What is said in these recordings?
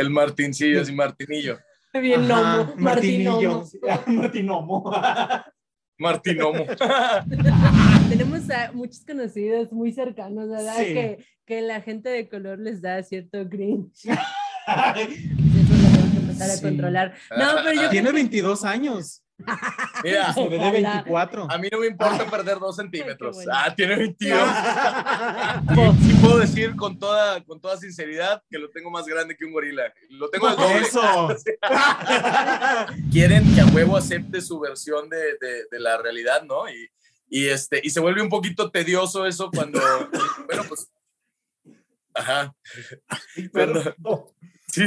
El Martincillo, sí, Martinillo. Bien, Nomo. Martinillo. Martinomo. Martinomo. Martinomo. Tenemos a muchos conocidos muy cercanos, ¿verdad? Sí. Que, que la gente de color les da cierto cringe. Eso lo tenemos que empezar a Sí. controlar. No, pero yo Tiene 22 años. Mira, Se ve de Ojalá. 24. a mí no me importa perder dos centímetros. bueno. Ah, tiene 22. Y sí puedo decir con toda, con toda sinceridad que lo tengo más grande que un gorila. Lo tengo al doble. Eso. quieren que a huevo acepte su versión de, de- de la realidad, ¿no? Y, y, este, y se vuelve un poquito tedioso eso cuando, bueno, pues, ajá, Perdón. sí,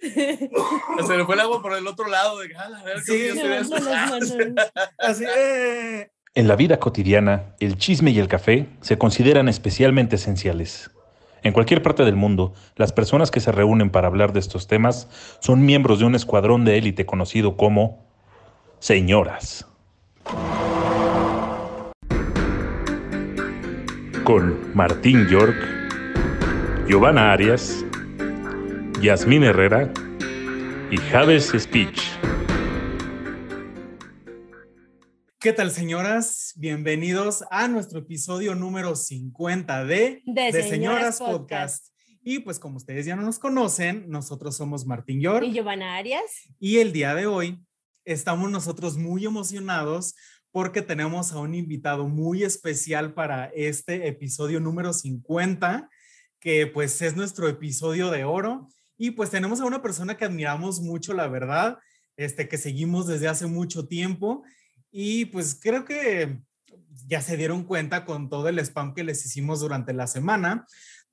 se le fue el agua por el otro lado, de, "Ah, a ver, Sí, ¿qué Me opinas de bajo las eso?" manos. Así, eh. En la vida cotidiana, el chisme y el café se consideran especialmente esenciales. En cualquier parte del mundo, las personas que se reúnen para hablar de estos temas son miembros de un escuadrón de élite conocido como señoras. Con Martín York, Giovanna Arias, Yasmín Herrera y Javes Speech. ¿Qué tal, señoras? Bienvenidos a nuestro episodio número 50 de, De Señoras Podcast. Y pues como ustedes ya no nos conocen, nosotros somos Martín York Y Giovanna Arias. y el día de hoy estamos nosotros muy emocionados porque tenemos a un invitado muy especial para este episodio número 50, que pues es nuestro episodio de oro. Y pues tenemos a una persona que admiramos mucho, la verdad, este, que seguimos desde hace mucho tiempo. Y pues creo que ya se dieron cuenta con todo el spam que les hicimos durante la semana,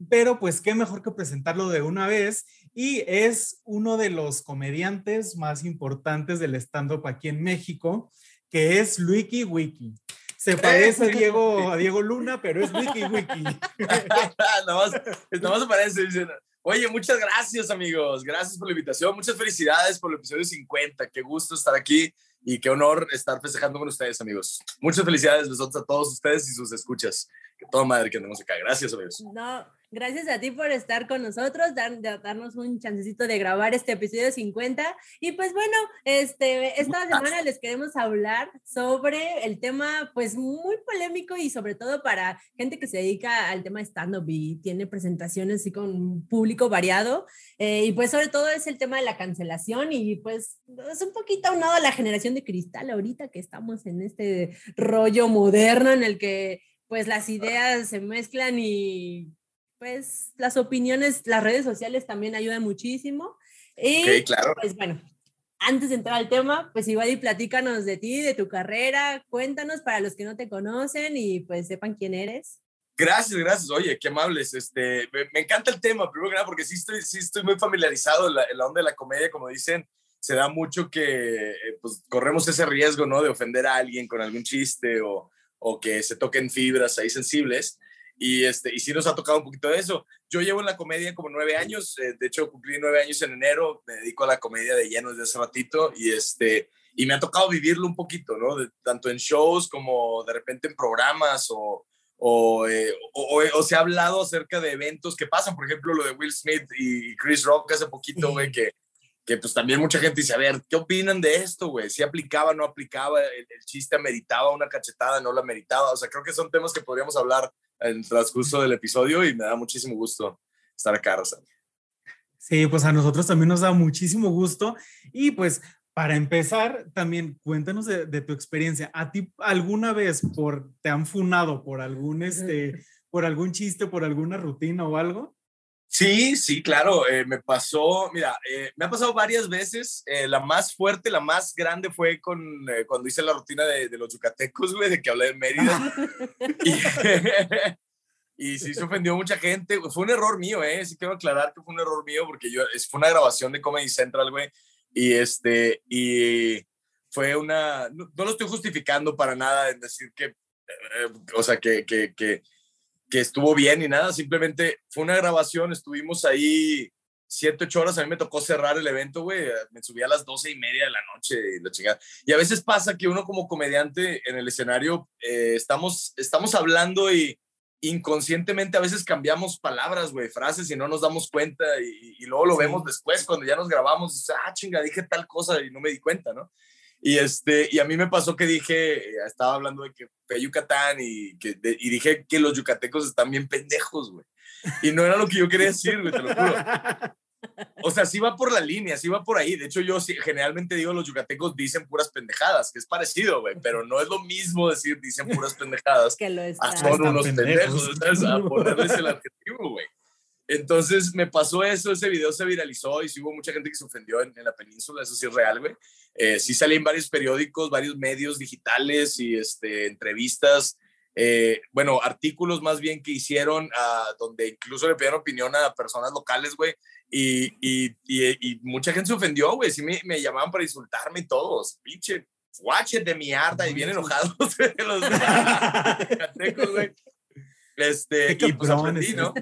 pero pues qué mejor que presentarlo de una vez. Y es uno de los comediantes más importantes del stand-up aquí en México, que es Luiki Wiki. Se parece a Diego, a Diego Luna, pero es Wiki Wiki. nada más, nada más aparece, dicen, oye, muchas gracias, amigos, gracias por la invitación, muchas felicidades por el episodio 50, qué gusto estar aquí y qué honor estar festejando con ustedes, amigos. Muchas felicidades nosotros a todos ustedes y sus escuchas. Que toda madre que andemos acá. Gracias, amigos. No, gracias a ti por estar con nosotros, dar- darnos un chancecito de grabar este episodio 50. Y pues bueno, este, esta semana les queremos hablar sobre el tema pues muy polémico y sobre todo para gente que se dedica al tema stand-up y tiene presentaciones así con un público variado. Eh, y pues sobre todo es el tema de la cancelación y pues es un poquito aunado a la generación de cristal ahorita que estamos en este rollo moderno en el que pues las ideas se mezclan y pues las opiniones, las redes sociales también ayudan muchísimo. Y Ok, claro. pues bueno, antes de entrar al tema, pues igual y platícanos de ti, de tu carrera, cuéntanos para los que no te conocen y pues sepan quién eres. Gracias, gracias. Oye, qué amables. Este, me, me encanta el tema, primero que nada, porque sí estoy, sí estoy muy familiarizado en la, en la onda de la comedia, como dicen. Se da mucho que eh, pues, corremos ese riesgo, ¿no? De ofender a alguien con algún chiste o, o que se toquen fibras ahí sensibles. Y, este, y sí nos ha tocado un poquito de eso. Yo llevo en la comedia como nueve años, eh, de hecho cumplí nueve años en enero, me dedico a la comedia de lleno desde hace ratito y, este, y me ha tocado vivirlo un poquito, ¿no? De- tanto en shows como de repente en programas o, o, eh, o, se ha hablado acerca de eventos que pasan, por ejemplo, lo de Will Smith y Chris Rock hace poquito, güey, que, que pues también mucha gente dice, a ver, ¿qué opinan de esto, güey? Si aplicaba, no aplicaba, el, el chiste ameritaba una cachetada, no la ameritaba, o sea, creo que son temas que podríamos hablar en el transcurso del episodio y me da muchísimo gusto estar acá, Rosa. Sí, pues a nosotros también nos da muchísimo gusto. Y pues para empezar, también cuéntanos de, de tu experiencia. ¿A ti alguna vez por, te han funado por algún, este, por algún chiste, por alguna rutina o algo? Sí, sí, claro, eh, me pasó, mira, eh, me ha pasado varias veces, eh, la más fuerte, la más grande fue con, cuando hice la rutina de, de los yucatecos, güey, de que hablé de Mérida. y, y sí se ofendió mucha gente, fue un error mío, eh, sí quiero aclarar que fue un error mío, porque yo, es, fue una grabación de Comedy Central, güey, y este, y fue una, no, no lo estoy justificando para nada en decir que, o sea, que, que, que que estuvo bien y nada, simplemente fue una grabación, estuvimos ahí siete, ocho horas, a mí me tocó cerrar el evento, güey, me subí a las doce y media de la noche y la chingada. Y a veces pasa que uno como comediante en el escenario, eh, estamos, estamos hablando y, inconscientemente a veces cambiamos palabras, güey, frases y no nos damos cuenta y, y luego lo vemos después cuando ya nos grabamos, ah, chinga, dije tal cosa y no me di cuenta, ¿no? Y, este, y a mí me pasó que dije, estaba hablando de que fue Yucatán y, que, y dije que los yucatecos están bien pendejos, güey. Y no era lo que yo quería decir, güey, te lo juro. O sea, sí va por la línea, sí va por ahí. De hecho, yo sí, generalmente digo los yucatecos dicen puras pendejadas, que es parecido, güey, pero no es lo mismo decir dicen puras pendejadas. que lo a son unos pendejos, ¿sabes? A ponerles el adjetivo, güey. Entonces me pasó eso, ese video se viralizó y sí hubo mucha gente que se ofendió en, la península, eso sí es real, güey. Eh, sí salí en varios periódicos, varios medios digitales y este, entrevistas, eh, bueno, artículos más bien que hicieron, uh, donde incluso le pidieron opinión a personas locales, güey, y, y, y, mucha gente se ofendió, güey, sí me, me, llamaban para insultarme y todos, pinche guache de mierda, y bien enojados los güey. Este, y pues aprendí, ¿no?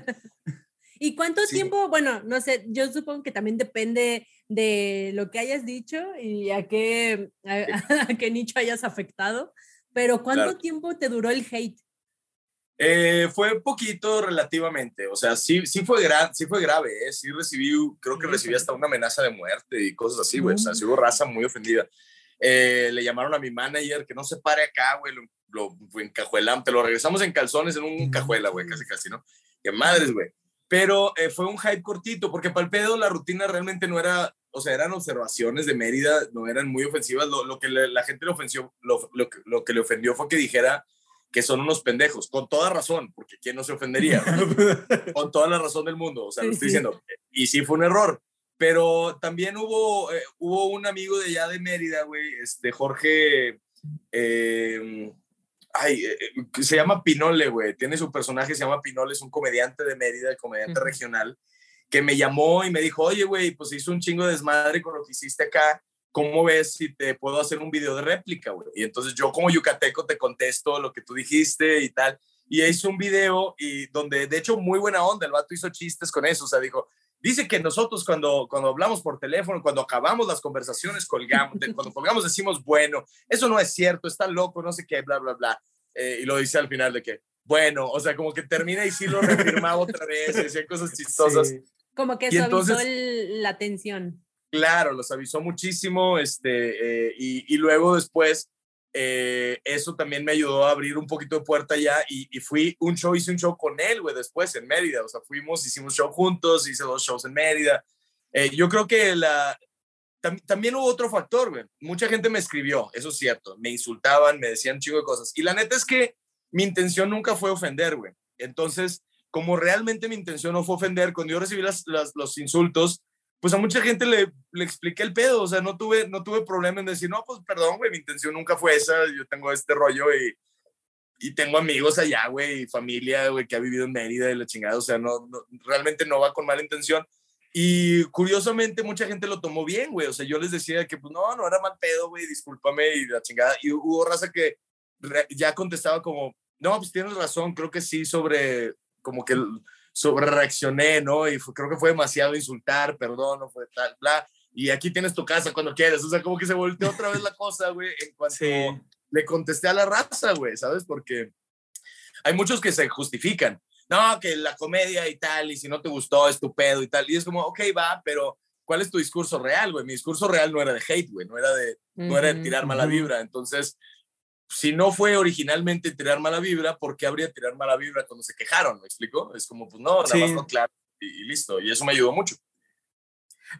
¿Y cuánto tiempo? Bueno, no sé, yo supongo que también depende de lo que hayas dicho y a qué, a, qué nicho hayas afectado, pero ¿cuánto tiempo te duró el hate? Eh, fue poquito relativamente, o sea, sí, sí, fue, gra sí fue grave, ¿eh? sí recibí, creo que recibí hasta una amenaza de muerte y cosas así, güey, o sea, sí hubo raza muy ofendida. Eh, le llamaron a mi manager que no se pare acá, güey, lo, lo encajuelan, te lo regresamos en calzones en un cajuela, güey, casi casi, ¿no? Que madres, güey pero eh, fue un hype cortito, porque para el pedo la rutina realmente no era, o sea, eran observaciones de Mérida, no eran muy ofensivas, lo, lo que la gente le ofendió, lo, lo, lo, que le ofendió fue que dijera que son unos pendejos, con toda razón, porque ¿quién no se ofendería? con toda la razón del mundo, o sea, lo estoy diciendo, y sí fue un error, pero también hubo, eh, hubo un amigo de allá de Mérida, güey, este Jorge, eh, ay, eh, eh, se llama Pinole, güey. Tiene su personaje, se llama Pinole, es un comediante de Mérida, comediante regional, que me llamó y me dijo, oye, güey, pues hizo un chingo de desmadre con lo que hiciste acá. ¿Cómo ves si te puedo hacer un video de réplica, güey? Y entonces yo como yucateco te contesto lo que tú dijiste y tal. Y hizo un video y donde, de hecho, muy buena onda, el vato hizo chistes con eso, o sea, dijo, dice que nosotros cuando, cuando hablamos por teléfono, cuando acabamos las conversaciones, colgamos, cuando colgamos decimos, bueno, eso no es cierto, está loco, no sé qué, bla, bla, bla. Eh, y lo dice al final de que, bueno, o sea, como que termina y sí lo reafirmaba otra vez, decía cosas chistosas. Como que suavizó la tensión. Claro, los avisó muchísimo, este, eh, y, y, luego después eh, eso también me ayudó a abrir un poquito de puerta ya y, y, fui un show, hice un show con él, güey, después en Mérida, o sea, fuimos, hicimos show juntos, hice dos shows en Mérida. Eh, yo creo que la, tam, también hubo otro factor, güey. Mucha gente me escribió, eso es cierto, me insultaban, me decían chingo de cosas. Y la neta es que mi intención nunca fue ofender, güey. Entonces, como realmente mi intención no fue ofender, cuando yo recibí las, los insultos, pues a mucha gente le, le expliqué el pedo, o sea, no tuve, no tuve problema en decir, no, pues perdón, güey, mi intención nunca fue esa, yo tengo este rollo y, y tengo amigos allá, güey, y familia, güey, que ha vivido en Mérida y la chingada, o sea, no, no, realmente no va con mala intención. Y curiosamente mucha gente lo tomó bien, güey, o sea, yo les decía que, pues no, no era mal pedo, güey, discúlpame y la chingada. Y hubo raza que ya contestaba como, no, pues tienes razón, creo que sí, sobre, como que sobre reaccioné, ¿no? Y creo que fue demasiado insultar, perdón, no fue tal, bla. Y aquí tienes tu casa cuando quieras. O sea, como que se volteó otra vez la cosa, güey, en cuanto le contesté a la raza, güey, ¿sabes? Porque hay muchos que se justifican. No, que la comedia y tal, y si no te gustó, es tu pedo y tal. Y es como, ok, va, pero ¿cuál es tu discurso real, güey? Mi discurso real no era de hate, güey, no era de, no era de tirar mala vibra. Entonces, si no fue originalmente tirar mala vibra, ¿por qué habría tirar mala vibra cuando se quejaron? ¿Me explico? Es como, pues no, nada más no, claro, y, listo. Y eso me ayudó mucho.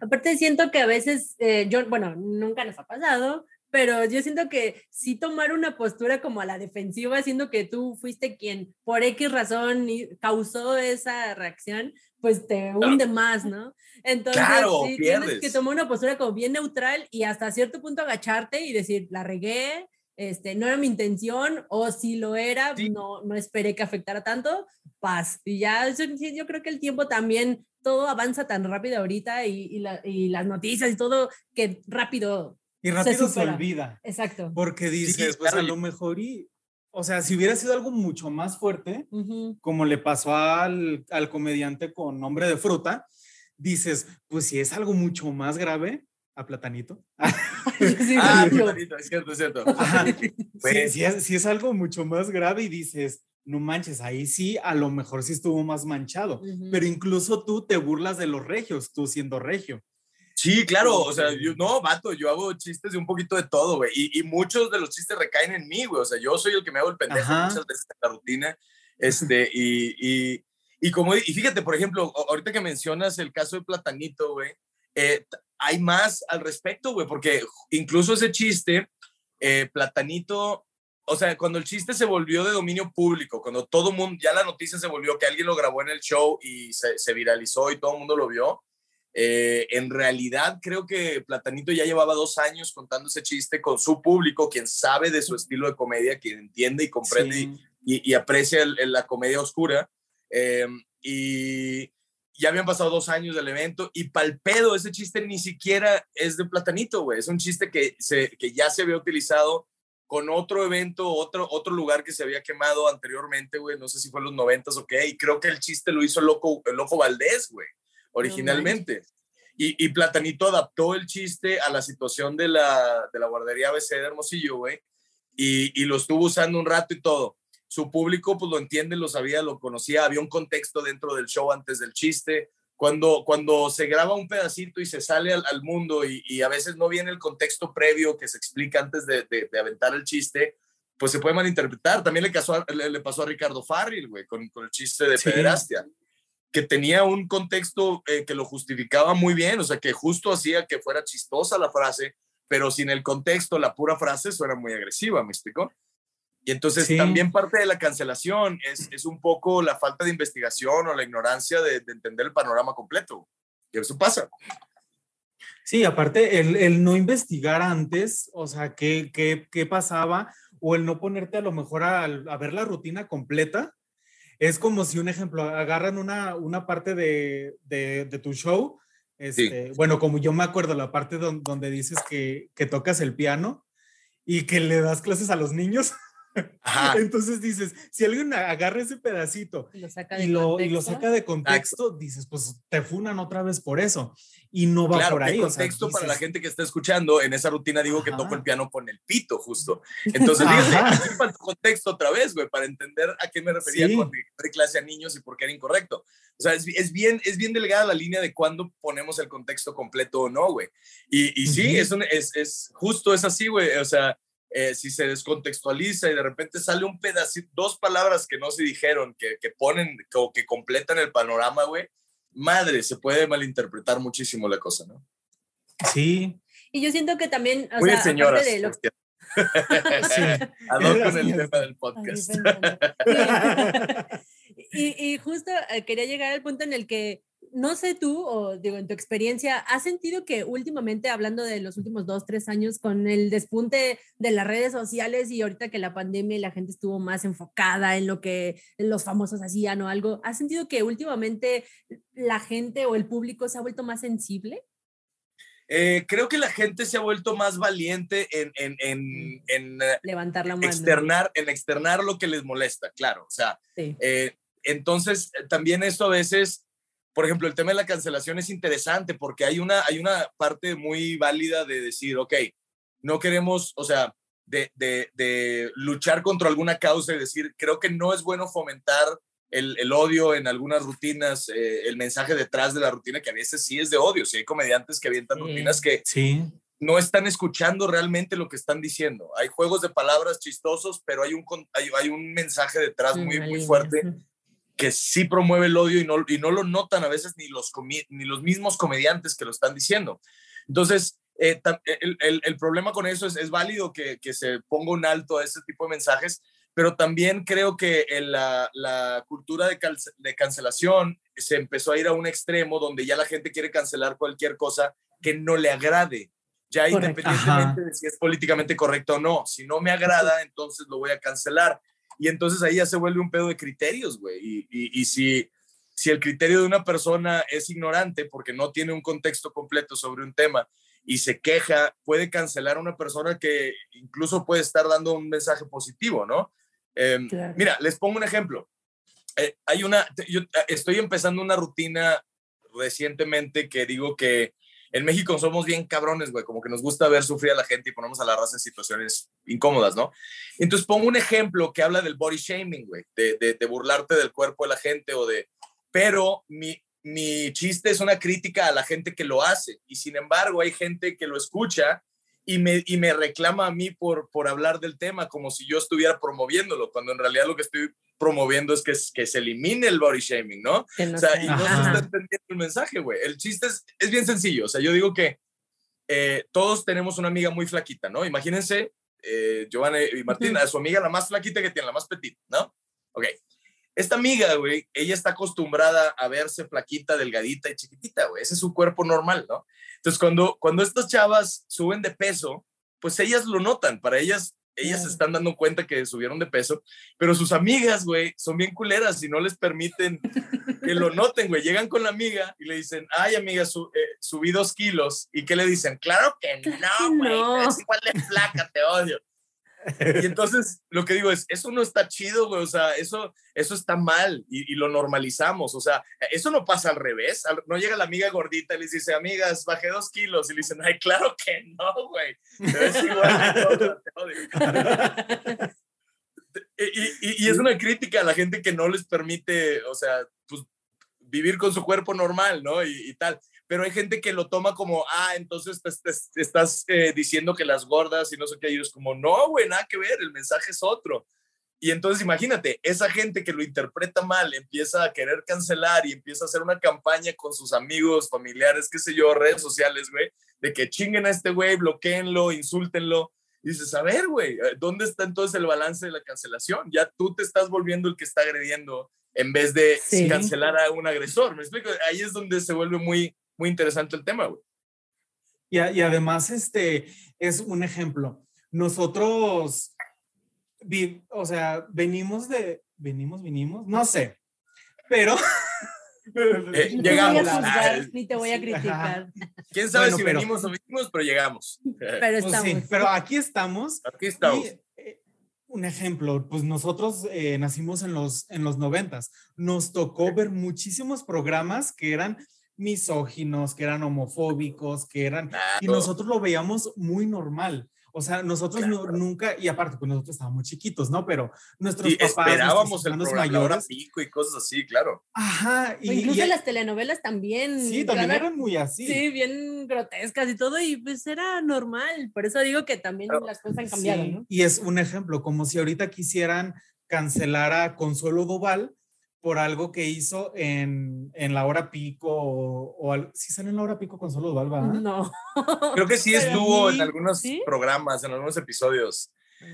Aparte, siento que a veces, eh, yo, bueno, nunca nos ha pasado, pero yo siento que sí tomar una postura como a la defensiva, siendo que tú fuiste quien por X razón causó esa reacción, pues te hunde más, ¿no? Entonces, sí, tienes que tomar una postura como bien neutral y hasta cierto punto agacharte y decir, la regué, este, no era mi intención, o si lo era, no, no esperé que afectara tanto, paz. Y ya, yo creo que el tiempo también, todo avanza tan rápido ahorita y, y, la, y las noticias y todo, que rápido. Y rápido se, olvida. Exacto. Porque dices, pues a lo mejor y, o sea, si hubiera sido algo mucho más fuerte, uh -huh. como le pasó al, al comediante con nombre de fruta, dices, pues si es algo mucho más grave, a Platanito. sí, ah, Platanito, es cierto, es cierto. Sí, sí, es, sí, es, algo mucho más grave y dices, no manches, ahí sí, a lo mejor sí estuvo más manchado, pero incluso tú te burlas de los regios, tú siendo regio. Sí, claro, o sea, yo, no, vato, yo hago chistes de un poquito de todo, güey, y, muchos de los chistes recaen en mí, güey, o sea, yo soy el que me hago el pendejo muchas veces en la rutina, este, y, y, y, como, y fíjate, por ejemplo, ahorita que mencionas el caso de Platanito, güey, eh, hay más al respecto, güey, porque incluso ese chiste, eh, Platanito, o sea, cuando el chiste se volvió de dominio público, cuando todo mundo, ya la noticia se volvió que alguien lo grabó en el show y se, se viralizó y todo el mundo lo vio, eh, en realidad creo que Platanito ya llevaba dos años contando ese chiste con su público, quien sabe de su estilo de comedia, quien entiende y comprende y, aprecia la comedia oscura. Eh, y ya habían pasado dos años del evento y palpedo, ese chiste ni siquiera es de Platanito, güey. Es un chiste que, se, que ya se había utilizado con otro evento, otro, otro lugar que se había quemado anteriormente, güey. No sé si fue en los noventas o qué. Y creo que el chiste lo hizo el Loco, el Loco Valdés, güey originalmente. y, y, Platanito adaptó el chiste a la situación de la, de la guardería ABC de Hermosillo, güey, y, y, lo estuvo usando un rato y todo. Su público, pues lo entiende, lo sabía, lo conocía, había un contexto dentro del show antes del chiste. Cuando, cuando se graba un pedacito y se sale al, al mundo y, y, a veces no viene el contexto previo que se explica antes de, de, aventar el chiste, pues se puede malinterpretar. También le, pasó a, le, pasó a Ricardo Farril, güey, con, con, el chiste de sí. pederastia que tenía un contexto eh, que lo justificaba muy bien, o sea, que justo hacía que fuera chistosa la frase, pero sin el contexto, la pura frase suena muy agresiva, ¿me explicó? Y entonces también parte de la cancelación es, es, un poco la falta de investigación o la ignorancia de, de entender el panorama completo. Y eso pasa. Sí, aparte, el, el no investigar antes, o sea, qué, qué, qué pasaba, o el no ponerte a lo mejor a, a ver la rutina completa, es como si un ejemplo, agarran una, una parte de, de, de tu show, este, bueno, como yo me acuerdo, la parte donde, dices que, que tocas el piano y que le das clases a los niños. Entonces dices, si alguien agarra ese pedacito y lo saca de, y lo, y lo saca de contexto, dices, pues te funan otra vez por eso. Y no va por ahí. Contexto o sea, para la gente que está escuchando, en esa rutina digo que toco el piano con el pito, justo. Entonces, fíjate, para contexto otra vez, güey, para entender a qué me refería sí. cuando di clase a niños y por qué era incorrecto. O sea, es, es, bien, es bien delgada la línea de cuándo ponemos el contexto completo o no, güey. Y, y sí, uh -huh. es, un, es, es justo es así, güey. O sea, eh, si se descontextualiza y de repente sale un pedacito, dos palabras que no se dijeron, que, que ponen o que completan el panorama, güey, madre, se puede malinterpretar muchísimo la cosa, ¿no? Sí. Y yo siento que también, o Muy sea, señoras, de lo... sí. Adoro con el tema del podcast. y, y, justo eh, quería llegar al punto en el que no sé tú, o digo, en tu experiencia, ¿has sentido que últimamente, hablando de los últimos dos, tres años, con el despunte de las redes sociales y ahorita que la pandemia y la gente estuvo más enfocada en lo que los famosos hacían o algo, ¿has sentido que últimamente la gente o el público se ha vuelto más sensible? Eh, creo que la gente se ha vuelto más valiente en, en, en, en levantar la mano. Externar, en externar lo que les molesta, claro. O sea, sí. eh, entonces también esto a veces por ejemplo, el tema de la cancelación es interesante porque hay una, hay una parte muy válida de decir, ok, no queremos, o sea, de, de, de luchar contra alguna causa y decir, creo que no es bueno fomentar el, el odio en algunas rutinas, eh, el mensaje detrás de la rutina, que a veces sí es de odio, si hay comediantes que avientan sí. rutinas que sí. no están escuchando realmente lo que están diciendo. Hay juegos de palabras chistosos, pero hay un, hay, hay un mensaje detrás muy, muy fuerte que sí promueve el odio y no, y no lo notan a veces ni los, ni los mismos comediantes que lo están diciendo. Entonces, eh, el, el, el, problema con eso es, es válido que, que, se ponga un alto a ese tipo de mensajes, pero también creo que en la, la cultura de, de cancelación se empezó a ir a un extremo donde ya la gente quiere cancelar cualquier cosa que no le agrade. Ya Correcto. independientemente Ajá. de si es políticamente correcto o no. Si no me agrada, entonces lo voy a cancelar. Y entonces ahí ya se vuelve un pedo de criterios, güey. Y, y, y, si, si el criterio de una persona es ignorante porque no tiene un contexto completo sobre un tema y se queja, puede cancelar a una persona que incluso puede estar dando un mensaje positivo, ¿no? Eh, claro. Mira, les pongo un ejemplo. Eh, hay una, yo estoy empezando una rutina recientemente que digo que en México somos bien cabrones, güey, como que nos gusta ver sufrir a la gente y ponemos a la raza en situaciones incómodas, ¿no? Entonces pongo un ejemplo que habla del body shaming, güey, de, de, de burlarte del cuerpo de la gente o de... Pero mi, mi chiste es una crítica a la gente que lo hace y sin embargo hay gente que lo escucha y me, y me reclama a mí por, por hablar del tema como si yo estuviera promoviéndolo, cuando en realidad lo que estoy promoviendo es que, que se elimine el body shaming, ¿no? No o sea, sea. y no se Ajá. está entendiendo el mensaje, güey. El chiste es, es bien sencillo, o sea, yo digo que eh, todos tenemos una amiga muy flaquita, ¿no? Imagínense, eh, Giovanna y Martín, Ujú. a su amiga la más flaquita que tiene, la más petita, ¿no? Ok. Esta amiga, güey, ella está acostumbrada a verse flaquita, delgadita y chiquitita, güey. Ese es su cuerpo normal, ¿no? Entonces, cuando, cuando estas chavas suben de peso, pues ellas lo notan. Para ellas, ellas se están dando cuenta que subieron de peso, pero sus amigas, güey, son bien culeras y no les permiten que lo noten, güey. Llegan con la amiga y le dicen, ay, amiga, su- eh, subí dos kilos. ¿Y qué le dicen? Claro que Claro que no, güey. no. Es igual de flaca, te odio. Y entonces lo que digo es, eso no está chido, güey, o sea, eso, eso está mal y, lo normalizamos, o sea, eso no pasa al revés, no llega la amiga gordita y les dice, amigas, bajé dos kilos y le dicen, ay, claro que no, güey, te ves igual de gorda, te odio". Y, es una crítica a la gente que no les permite, o sea, pues vivir con su cuerpo normal, ¿no? Y tal. Pero hay gente que lo toma como, ah, entonces te, te- te estás eh, diciendo que las gordas y no sé qué, y es como, no, güey, nada que ver, el mensaje es otro. Y entonces imagínate, esa gente que lo interpreta mal empieza a querer cancelar y empieza a hacer una campaña con sus amigos, familiares, qué sé yo, redes sociales, güey, de que chinguen a este güey, bloqueenlo, insúltenlo. Y dices, a ver, güey, eh, ¿dónde está entonces el balance de la cancelación? Ya tú te estás volviendo el que está agrediendo en vez de Sí. cancelar a un agresor. ¿Me explico? Ahí es donde se vuelve muy, muy interesante el tema, güey. Y, y además, este es un ejemplo. Nosotros, vi- o sea, venimos de, venimos, vinimos, no sé, pero... Eh, Ni te voy a llegamos. juzgar, Ah, ni te voy a sí, criticar, ¿Quién sabe Bueno, si pero- venimos o vinimos? Pero llegamos. pero Pues estamos. sí, pero aquí estamos. Aquí estamos. Y, eh, un ejemplo, pues nosotros eh, nacimos en los, en los noventas. Nos tocó ver muchísimos programas que eran misóginos, que eran homofóbicos, que eran... Y nosotros lo veíamos muy normal. O sea, nosotros no- nunca, y aparte, pues nosotros estábamos chiquitos, ¿no? Pero nuestros Y papás, esperábamos nuestros el mayores, pico y cosas así, claro. ajá, y, incluso y- las telenovelas también. sí, también eran muy así. Sí, bien grotescas y todo, y pues era normal. Por eso digo que también Claro. las cosas han cambiado, Sí, ¿no? Y es un ejemplo, como si ahorita quisieran cancelar a Consuelo Duval por algo que hizo en, en la hora pico o, o al- sí sale en la hora pico Consuelo Duval, ¿va? No. Creo que sí estuvo en algunos ¿sí? programas, en algunos episodios.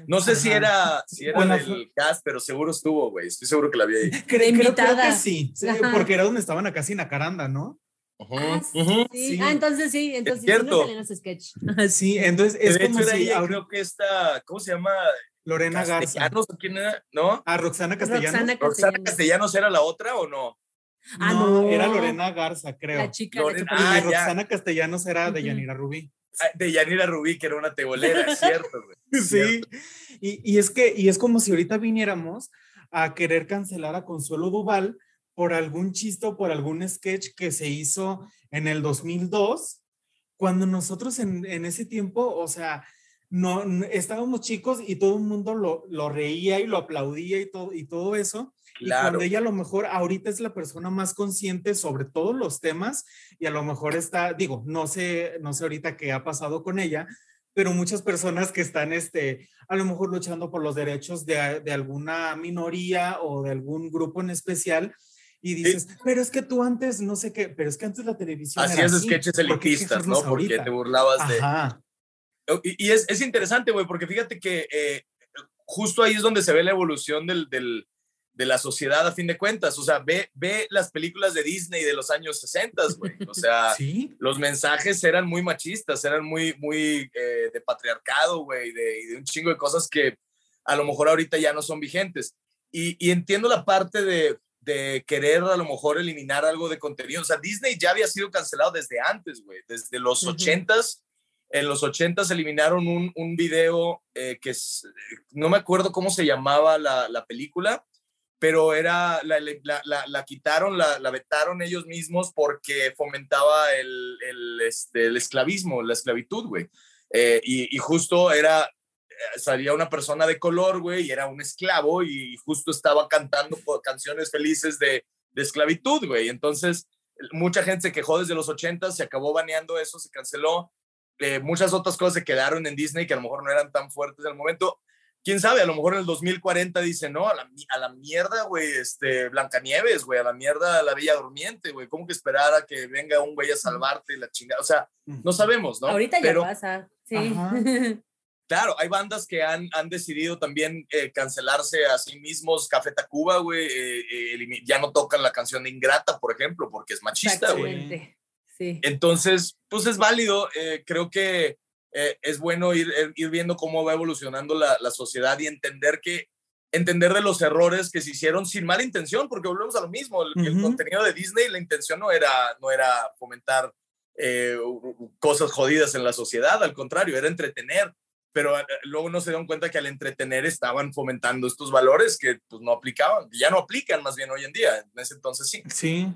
No sé si Ajá. era, si era Bueno, del cast, pero seguro estuvo, güey. Estoy seguro que la vi ahí. Cre- creo, creo invitada. que sí, sí, Ajá. porque era donde estaban acá sin Nacaranda, ¿no? Ujú, Ah, sí, sí. Sí. Ah, entonces sí, entonces sí, cierto. no salen los sketch. Sí, entonces es de como hecho, si ahora- creo que esta, ¿cómo se llama? Lorena Garza. Castellanos, ¿o quién era? ¿No? Ah, Roxana Castellanos. Roxana ¿Roxana Castellanos. Castellanos era la otra o no? Ah, no, no. era Lorena Garza, creo. La chica Lorena- y Ah, ya. Roxana Castellanos era de. Yanira Rubí. Ah, De Yanira Rubí, que era una tebolera, es cierto, güey. Sí, cierto. y, y es que, y es como si ahorita viniéramos a querer cancelar a Consuelo Duval por algún chiste o por algún sketch que se hizo en el 2002, cuando nosotros en, en ese tiempo, o sea, no, no- estábamos chicos y todo el mundo lo, lo reía y lo aplaudía y todo, y todo eso. Y Claro. cuando ella a lo mejor ahorita es la persona más consciente sobre todos los temas y a lo mejor está, digo, no sé, no sé ahorita qué ha pasado con ella, pero muchas personas que están, este, a lo mejor luchando por los derechos de, de alguna minoría o de algún grupo en especial y dices, pero es que tú antes, no sé qué, pero es que antes la televisión Hacías sketches ¿por qué elitistas, ¿no? Porque te burlabas de... Ajá, Y, y es, es interesante, güey, porque fíjate que eh, justo ahí es donde se ve la evolución del, del- de la sociedad a fin de cuentas. O sea, ve, ve las películas de Disney de los años 60, güey. O sea, sí, los mensajes eran muy machistas, eran muy, muy eh, de patriarcado, güey, de, un chingo de cosas que a lo mejor ahorita ya no son vigentes. Y, y entiendo la parte de, de querer a lo mejor eliminar algo de contenido. O sea, Disney ya había sido cancelado desde antes, güey, desde los Ujú. ochentas. En los ochentas eliminaron un, un video eh, que no me acuerdo cómo se llamaba la, la película, pero era, la, la, la, quitaron, la, vetaron ellos mismos porque fomentaba el, el, este, el esclavismo, la esclavitud, güey. Eh, y, y, justo era, eh, salía una persona de color, güey, y era un esclavo y justo estaba cantando canciones felices de, de esclavitud, güey. Entonces, mucha gente se quejó desde los 80, se acabó baneando eso, se canceló. Eh, muchas otras cosas se quedaron en Disney que a lo mejor no eran tan fuertes en el momento quién sabe, a lo mejor en el 2040 dice, no, a la, a la mierda, güey, este, Blancanieves, güey, a la mierda la Bella Durmiente, güey, ¿cómo que esperar a que venga un güey a salvarte y la chingada? O sea, no sabemos, ¿no? Ahorita ya pasa, sí. Claro, hay bandas que han, han decidido también eh, cancelarse a sí mismos. Café Tacuba, güey, eh, eh, ya no tocan la canción de Ingrata, por ejemplo, porque es machista, güey. Sí. Entonces, pues es válido. creo que eh, es bueno ir, eh, ir, viendo cómo va evolucionando la, la, sociedad y entender que entender de los errores que se hicieron sin mala intención, porque volvemos a lo mismo, el, contenido de Disney, la intención no era, no era fomentar eh, cosas jodidas en la sociedad, al contrario, era entretener, pero luego no se dieron cuenta que al entretener estaban fomentando estos valores que pues no aplicaban, ya no aplican más bien hoy en día, en ese entonces sí. Sí,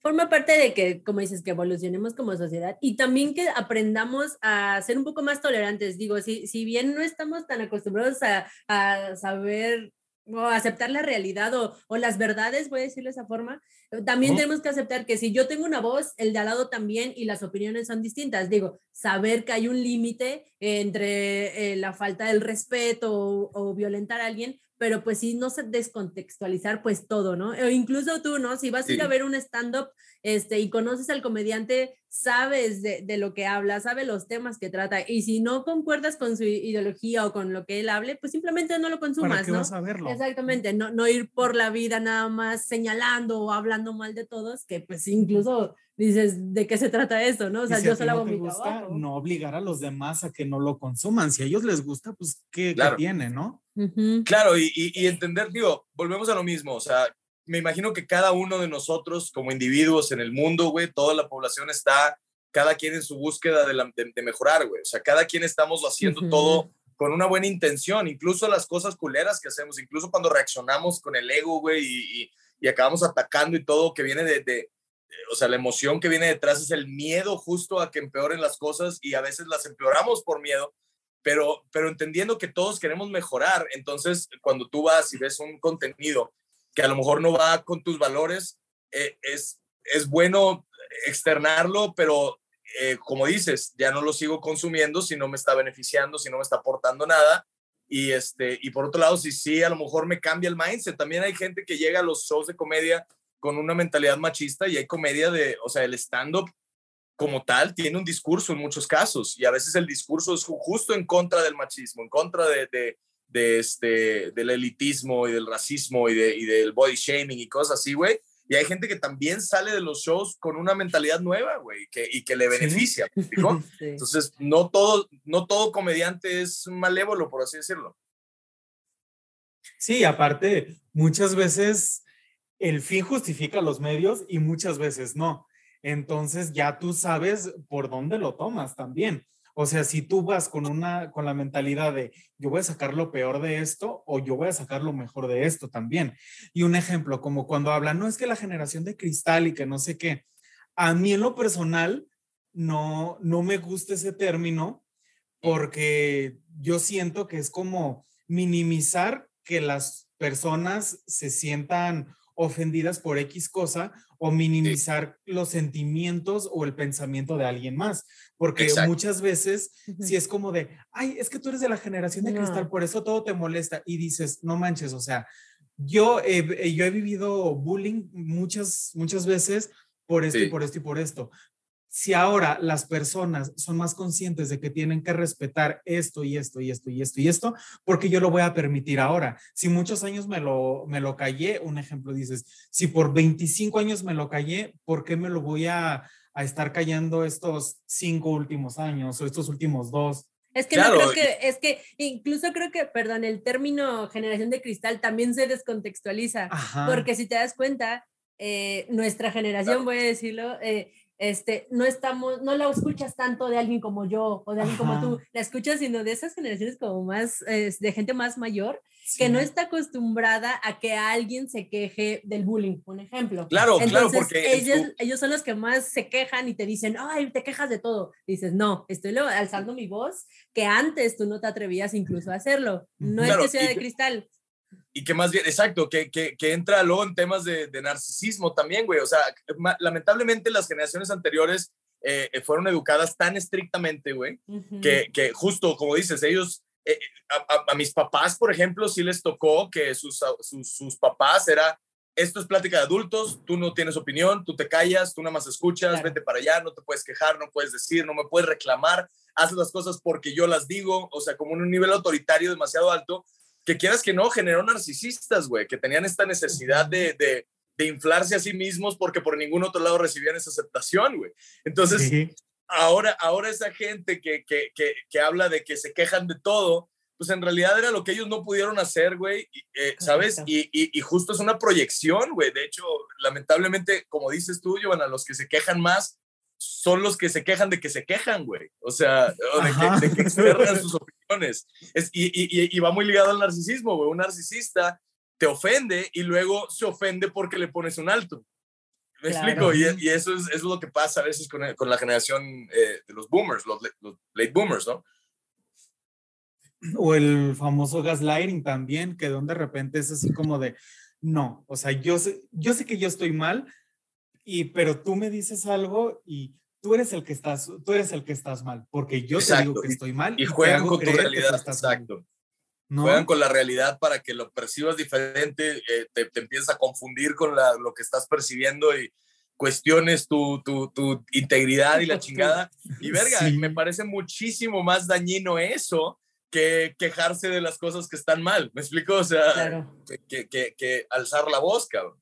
forma parte de que, como dices, que evolucionemos como sociedad y también que aprendamos a ser un poco más tolerantes. Digo, si, si bien no estamos tan acostumbrados a, a saber o aceptar la realidad o, o, las verdades, voy a decirlo de esa forma, también tenemos que aceptar que si yo tengo una voz, el de al lado también y las opiniones son distintas. Digo, saber que hay un límite entre eh, la falta del respeto o, o, violentar a alguien, pero pues sí, no se descontextualizar pues todo, ¿no? O incluso tú, ¿no? Si vas a ir a ver un stand-up este, y conoces al comediante, sabes de, de, lo que habla, sabe los temas que trata, y si no concuerdas con su ideología o con lo que él hable, pues simplemente no lo consumas, qué ¿no? Vas a verlo? Exactamente, no, no ir por la vida nada más señalando o hablando mal de todos, que pues incluso dices, ¿de qué se trata esto? ¿no? O sea, yo solo hago mi trabajo. No obligar a los demás a que no lo consuman. Si a ellos les gusta, pues, ¿qué, tiene, no? Claro, y, y, entender, digo, volvemos a lo mismo. O sea, me imagino que cada uno de nosotros, como individuos en el mundo, güey, toda la población está, cada quien en su búsqueda de, de, mejorar, güey. O sea, cada quien estamos haciendo todo con una buena intención, incluso las cosas culeras que hacemos, incluso cuando reaccionamos con el ego, güey, y, y, acabamos atacando y todo que viene de, de o sea, la emoción que viene detrás es el miedo justo a que empeoren las cosas y a veces las empeoramos por miedo, pero, pero entendiendo que todos queremos mejorar. Entonces, cuando tú vas y ves un contenido que a lo mejor no va con tus valores, eh, es, es bueno externarlo, pero eh, como dices, ya no lo sigo consumiendo si no me está beneficiando, si no me está aportando nada. Y, este, y por otro lado, si sí, a lo mejor me cambia el mindset. También hay gente que llega a los shows de comedia con una mentalidad machista y hay comedia de, o sea, el stand-up como tal tiene un discurso en muchos casos y a veces el discurso es justo en contra del machismo, en contra de, de, de este, del elitismo y del racismo y, de, y del body shaming y cosas así, güey. Y hay gente que también sale de los shows con una mentalidad nueva, güey, que, y que le beneficia. Entonces, no todo, no todo comediante es malévolo, por así decirlo. Sí, aparte, muchas veces el fin justifica los medios y muchas veces no. Entonces ya tú sabes por dónde lo tomas también. O sea, si tú vas con una con la mentalidad de yo voy a sacar lo peor de esto o yo voy a sacar lo mejor de esto también. Y un ejemplo, como cuando hablan, no es que la generación de cristal y que no sé qué. A mí en lo personal no no me gusta ese término porque yo siento que es como minimizar que las personas se sientan ofendidas por X cosa o minimizar los sentimientos o el pensamiento de alguien más. Porque muchas veces, si es como de, ay, es que tú eres de la generación de cristal, por eso todo te molesta. Y dices, no manches, o sea, yo, yo he vivido bullying muchas, muchas veces por esto y por esto y por esto si ahora las personas son más conscientes de que tienen que respetar esto y esto y esto y esto y esto, porque yo lo voy a permitir ahora. Si muchos años me lo, me lo callé, un ejemplo dices, si por 25 años me lo callé, ¿por qué me lo voy a, a estar callando estos cinco últimos años o estos últimos dos? Es que no creo que, es que incluso creo que, perdón, el término generación de cristal también se descontextualiza, porque si te das cuenta, eh, nuestra generación, voy a decirlo, eh, este, no estamos, no la escuchas tanto de alguien como yo o de alguien como tú, la escuchas sino de esas generaciones como más, de gente más mayor, que no está acostumbrada a que alguien se queje del bullying, por ejemplo. Claro, claro, porque ellos, ellos son los que más se quejan y te dicen, ay, te quejas de todo. dices, no, estoy alzando mi voz, que antes tú no te atrevías incluso a hacerlo. No es que sea de cristal, y que más bien, exacto, que, que, que entra luego en temas de, de, narcisismo también, güey. O sea, lamentablemente las generaciones anteriores eh, eh, fueron educadas tan estrictamente, güey, que, que, justo como dices, ellos, eh, a, mis papás, por ejemplo, sí les tocó que sus, sus, sus, papás era, esto es plática de adultos, tú no tienes opinión, tú te callas, tú nada más escuchas, vete para allá, no te puedes quejar, no puedes decir, no me puedes reclamar, haz las cosas porque yo las digo, o sea, como en un nivel autoritario demasiado alto que quieras que no, generó narcisistas, güey, que tenían esta necesidad de, de, de, inflarse a sí mismos porque por ningún otro lado recibían esa aceptación, güey. Entonces, ahora, ahora esa gente que, que, que, que, habla de que se quejan de todo, pues en realidad era lo que ellos no pudieron hacer, güey, eh, ¿sabes? Y, y, y, justo es una proyección, güey. De hecho, lamentablemente, como dices tú, a los que se quejan más son los que se quejan de que se quejan, güey. O sea, de que, de que, externan sus opiniones. Es, y, y, y, va muy ligado al narcisismo, güey. Un narcisista te ofende y luego se ofende porque le pones un alto. ¿Me explico? Y, y, eso, es, eso es lo que pasa a veces con, con la generación eh, de los boomers, los, los, late boomers, ¿no? O el famoso gaslighting también, que de repente es así como de, no, o sea, yo sé, yo sé que yo estoy mal, y pero tú me dices algo y tú eres el que estás, tú eres el que estás mal, porque yo te digo que estoy mal. Y, juegan con tu realidad, exacto. Juegan con la realidad para que lo percibas diferente, eh, te, te empiezas a confundir con la, lo que estás percibiendo y cuestiones tu, tu, tu integridad y la chingada. Y verga, me parece muchísimo más dañino eso que quejarse de las cosas que están mal. ¿Me explico? O sea, que, que, que alzar la voz, cabrón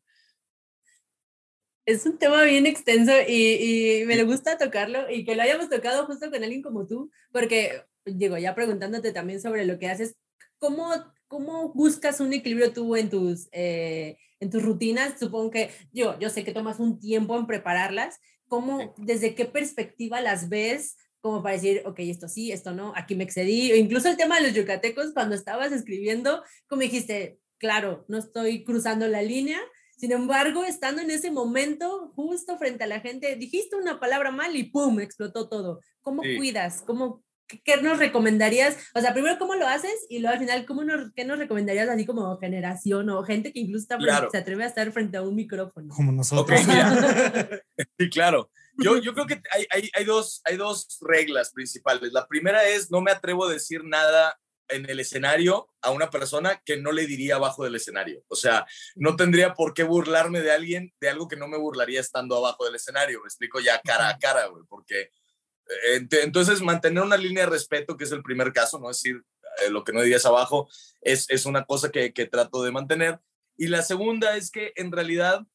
es un tema bien extenso y, y, me gusta tocarlo y que lo hayamos tocado justo con alguien como tú, porque, digo, ya preguntándote también sobre lo que haces, ¿cómo, cómo buscas un equilibrio tú en tus, eh, en tus rutinas? Supongo que yo, yo sé que tomas un tiempo en prepararlas. ¿Cómo, desde qué perspectiva las ves? Como para decir, ok, esto sí, esto no, aquí me excedí. O incluso el tema de los yucatecos, cuando estabas escribiendo, como dijiste, claro, no estoy cruzando la línea, sin embargo, estando en ese momento, justo frente a la gente, dijiste una palabra mal y ¡pum! explotó todo. ¿Cómo cuidas? ¿Cómo, qué, nos recomendarías? O sea, primero, ¿cómo lo haces? Y luego al final, ¿cómo nos, ¿qué nos recomendarías así como generación o gente que incluso se atreve a estar frente a un micrófono? Como nosotros. sí, claro. Yo, yo creo que hay, hay, hay, dos, hay dos reglas principales. La primera es, no me atrevo a decir nada en el escenario a una persona que no le diría abajo del escenario. O sea, no tendría por qué burlarme de alguien de algo que no me burlaría estando abajo del escenario. Me explico ya cara a cara, güey, porque eh, entonces mantener una línea de respeto, que es el primer caso, no es decir eh, lo que no dirías abajo, es, es una cosa que, que, trato de mantener. Y la segunda es que en realidad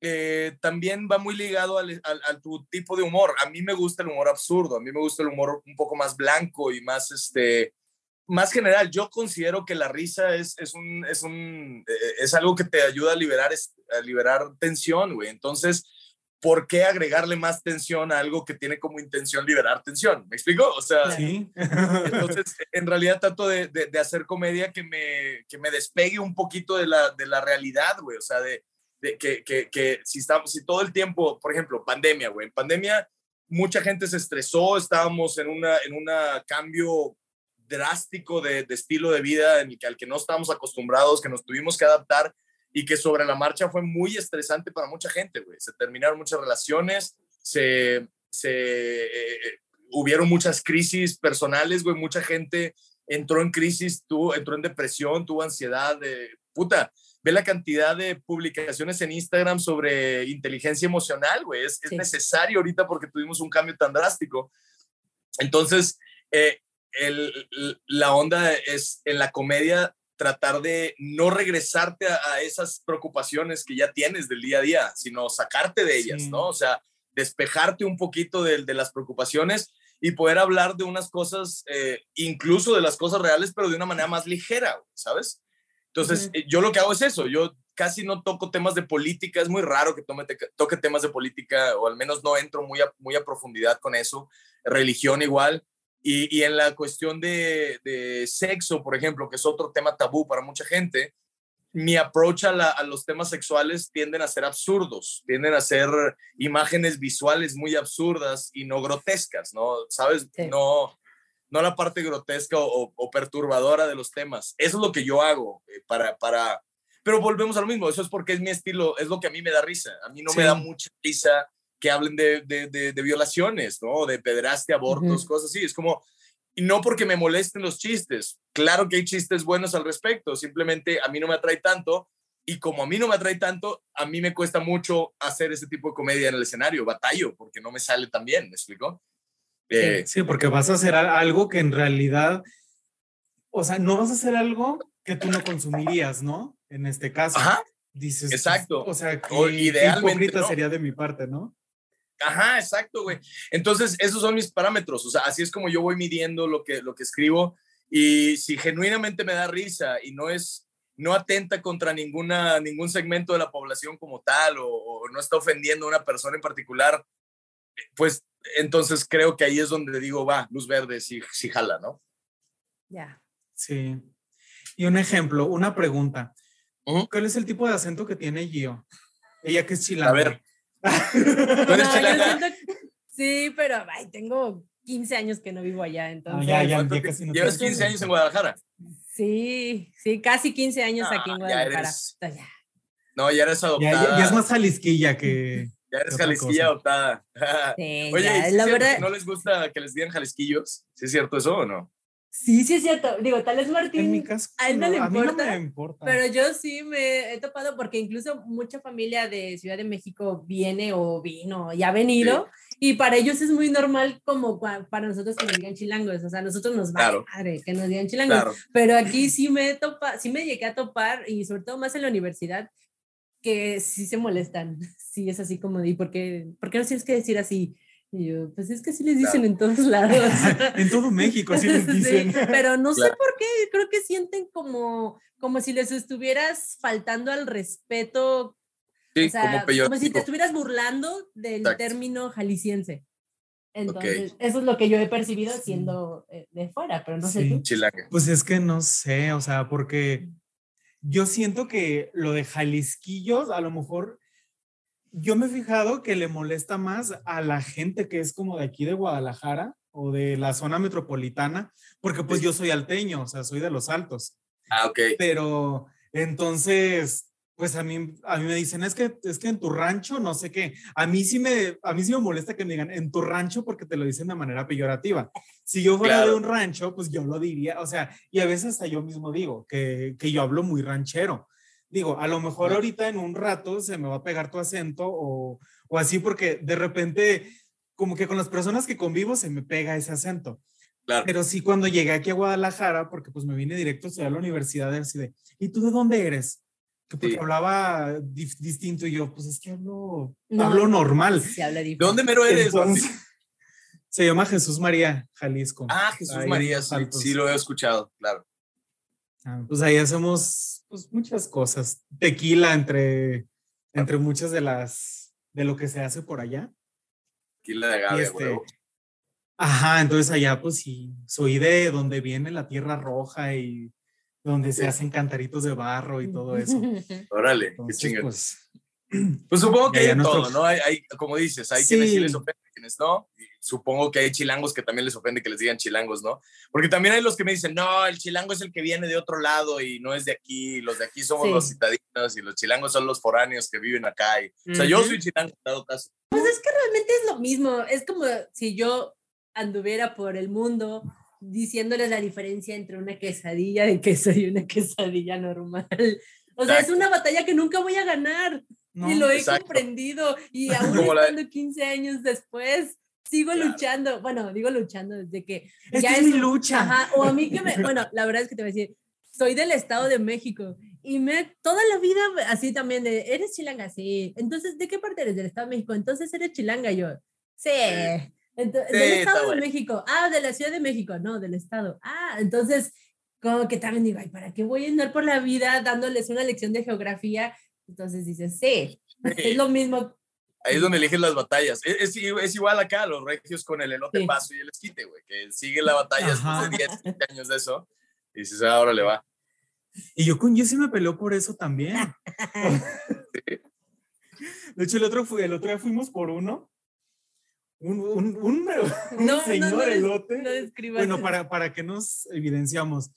eh, también va muy ligado al, al, tu tipo de humor. A mí me gusta el humor absurdo, a mí me gusta el humor un poco más blanco y más este más general, yo considero que la risa es, es, un, es, un, eh, es algo que te ayuda a liberar, a liberar tensión, güey. Entonces, ¿por qué agregarle más tensión a algo que tiene como intención liberar tensión? ¿Me explico? O sea, ¿Sí? entonces, en realidad trato de, de, hacer comedia que me, que me despegue un poquito de la, de la realidad, güey. O sea, de, de que, que, que, si, estamos, si todo el tiempo, por ejemplo, pandemia, güey, en pandemia mucha gente se estresó, estábamos en un en una cambio drástico de, estilo de vida en el que, al que no estábamos acostumbrados, que nos tuvimos que adaptar y que sobre la marcha fue muy estresante para mucha gente, güey. Se terminaron muchas relaciones, se, se eh, hubieron muchas crisis personales, güey. Mucha gente entró en crisis, tuvo, entró en depresión, tuvo ansiedad, de puta. Ve la cantidad de publicaciones en Instagram sobre inteligencia emocional, güey. Es, es necesario ahorita porque tuvimos un cambio tan drástico. Entonces, eh, el, la onda es en la comedia tratar de no regresarte a, esas preocupaciones que ya tienes del día a día, sino sacarte de ellas, ¿no? O sea, despejarte un poquito de, de, las preocupaciones y poder hablar de unas cosas, eh, incluso de las cosas reales, pero de una manera más ligera, ¿sabes? Entonces, eh, yo lo que hago es eso, yo casi no toco temas de política, es muy raro que tome, toque temas de política, o al menos no entro muy a, muy a profundidad con eso, religión igual, y, y en la cuestión de, de, sexo, por ejemplo, que es otro tema tabú para mucha gente, mi approach a, la, a, los temas sexuales tienden a ser absurdos, tienden a ser imágenes visuales muy absurdas y no grotescas, ¿no? ¿Sabes? Sí. No, no la parte grotesca o, o, perturbadora de los temas. Eso es lo que yo hago eh, para, para, pero volvemos a lo mismo, eso es porque es mi estilo, es lo que a mí me da risa. A mí no sí. me da mucha risa que hablen de, de, de, de violaciones, ¿no? De pederastia, abortos, uh -huh. cosas así. Es como, y no porque me molesten los chistes. Claro que hay chistes buenos al respecto, simplemente a mí no me atrae tanto. Y como a mí no me atrae tanto, a mí me cuesta mucho hacer ese tipo de comedia en el escenario. Batallo porque no me sale tan bien, ¿me explico? Eh, sí, porque vas a hacer algo que en realidad, o sea, no vas a hacer algo que tú no consumirías, ¿no? En este caso. Ajá. Dices, exacto. O sea, que, o idealmente no. sería de mi parte, ¿no? Ajá, exacto, güey. Entonces, esos son mis parámetros. O sea, así es como yo voy midiendo lo que, lo que escribo. Y si genuinamente me da risa y no es, no atenta contra ninguna, ningún segmento de la población como tal o, o no está ofendiendo a una persona en particular, pues entonces creo que ahí es donde digo, va, luz verde, sí, sí jala, ¿no? Ya. Yeah. Sí. Y un ejemplo, una pregunta. ¿Cuál es el tipo de acento que tiene Gio? Ella que es chilanga. A ver. Sí, pero ay, tengo 15 años que no vivo allá, entonces. Ah, ya, ya, ya casi no ¿Llevas 15 años en Guadalajara? Sí, sí, casi 15 años no, aquí en Guadalajara. Ya eres... No, ya eres adoptada. Ya, ya, es más jalisquilla que... Ya eres jalisquilla adoptada. Sí, Oye, ya, ¿sí la verdad... ¿no les gusta que les digan jalisquillos? ¿Sí es cierto eso o no? Sí, sí es cierto. Digo, tal vez Martín, en mi caso, a él no, le importa, no me importa, pero yo sí me he topado porque incluso mucha familia de Ciudad de México viene o vino y ha venido sí. y para ellos es muy normal como para nosotros que nos digan chilangos, o sea, nosotros nos va claro. madre que nos digan chilangos, claro. pero aquí sí me topa, sí me llegué a topar y sobre todo más en la universidad que sí se molestan, sí es así como, ¿y por qué, por qué no tienes que decir así? Y yo, pues es que sí les dicen claro. en todos lados. en todo México así les dicen. Sí, pero no claro. sé por qué, creo que sienten como, como si les estuvieras faltando al respeto. Sí, o sea, como, como, si te estuvieras burlando del Exacto. término jalisciense. Entonces, okay. eso es lo que yo he percibido siendo eh, de fuera, pero no sí. sé tú. Chilaca. Pues es que no sé, o sea, porque yo siento que lo de Jalisquillos, a lo mejor yo me he fijado que le molesta más a la gente que es como de aquí de Guadalajara o de la zona metropolitana, porque pues yo soy alteño, o sea, soy de los altos. Ah, ok. Pero entonces, pues a mí, a mí me dicen, es que, es que en tu rancho, no sé qué. A mí sí me, a mí sí me molesta que me digan en tu rancho porque te lo dicen de manera peyorativa. Si yo fuera claro. de un rancho, pues yo lo diría, o sea, y a veces hasta yo mismo digo que, que yo hablo muy ranchero digo, a lo mejor ahorita en un rato se me va a pegar tu acento o, o, así porque de repente como que con las personas que convivo se me pega ese acento. Claro. Pero sí cuando llegué aquí a Guadalajara, porque pues me vine directo a la universidad, así de, ¿y tú de dónde eres? Que porque sí. hablaba di distinto y yo, pues es que hablo, no, hablo normal. Se habla ¿De dónde mero eres? Entonces, se llama Jesús María, Jalisco. Ah, Jesús Ahí María, sí, sí, lo he escuchado, claro. Ah, pues ahí hacemos pues, muchas cosas. Tequila entre, entre muchas de las de lo que se hace por allá. Tequila de agave, este. Ajá, entonces allá pues sí, soy de donde viene la tierra roja y donde sí. se hacen cantaritos de barro y todo eso. Órale, entonces, qué chingón. Pues, pues, supongo que hay nuestro... todo, ¿no? Hay, hay, como dices, hay sí. quienes sí les ofende, quienes no. Y supongo que hay chilangos que también les ofende que les digan chilangos, ¿no? Porque también hay los que me dicen, no, el chilango es el que viene de otro lado y no es de aquí. Los de aquí somos sí. los citadinos y los chilangos son los foráneos que viven acá. Y, uh -huh. O sea, yo soy chilango, dado caso. Pues es que realmente es lo mismo. Es como si yo anduviera por el mundo diciéndoles la diferencia entre una quesadilla de queso y una quesadilla normal. O sea, Exacto. es una batalla que nunca voy a ganar. No, y lo he Exacto. comprendido. Y aún estando la... 15 años después, sigo claro. luchando. Bueno, digo luchando desde que. Ya es, mi lucha. Ajá, o a mí que me. Bueno, la verdad es que te voy a decir, soy del Estado de México. Y me toda la vida así también de, ¿eres chilanga? Sí. Entonces, ¿de qué parte eres? Del Estado de México. Entonces, ¿eres chilanga? Yo, sí. Entonces, sí, del Estado de bueno. México. Ah, de la Ciudad de México. No, del Estado. Ah, entonces, como que también digo, ay, ¿para qué voy a andar por la vida dándoles una lección de geografía Entonces dices, sí, es lo mismo. Ahí es donde eligen las batallas. Es, es, igual acá, los regios con el elote en vaso y el esquite, güey, que sigue la batalla después de 10, 20 años de eso. Y dices, ah, ahora le va. Y yo con Jesse me peleó por eso también. De hecho, el otro, fue, el otro día fuimos por uno. Un, un, un, un señor elote. bueno, para, para que nos evidenciamos.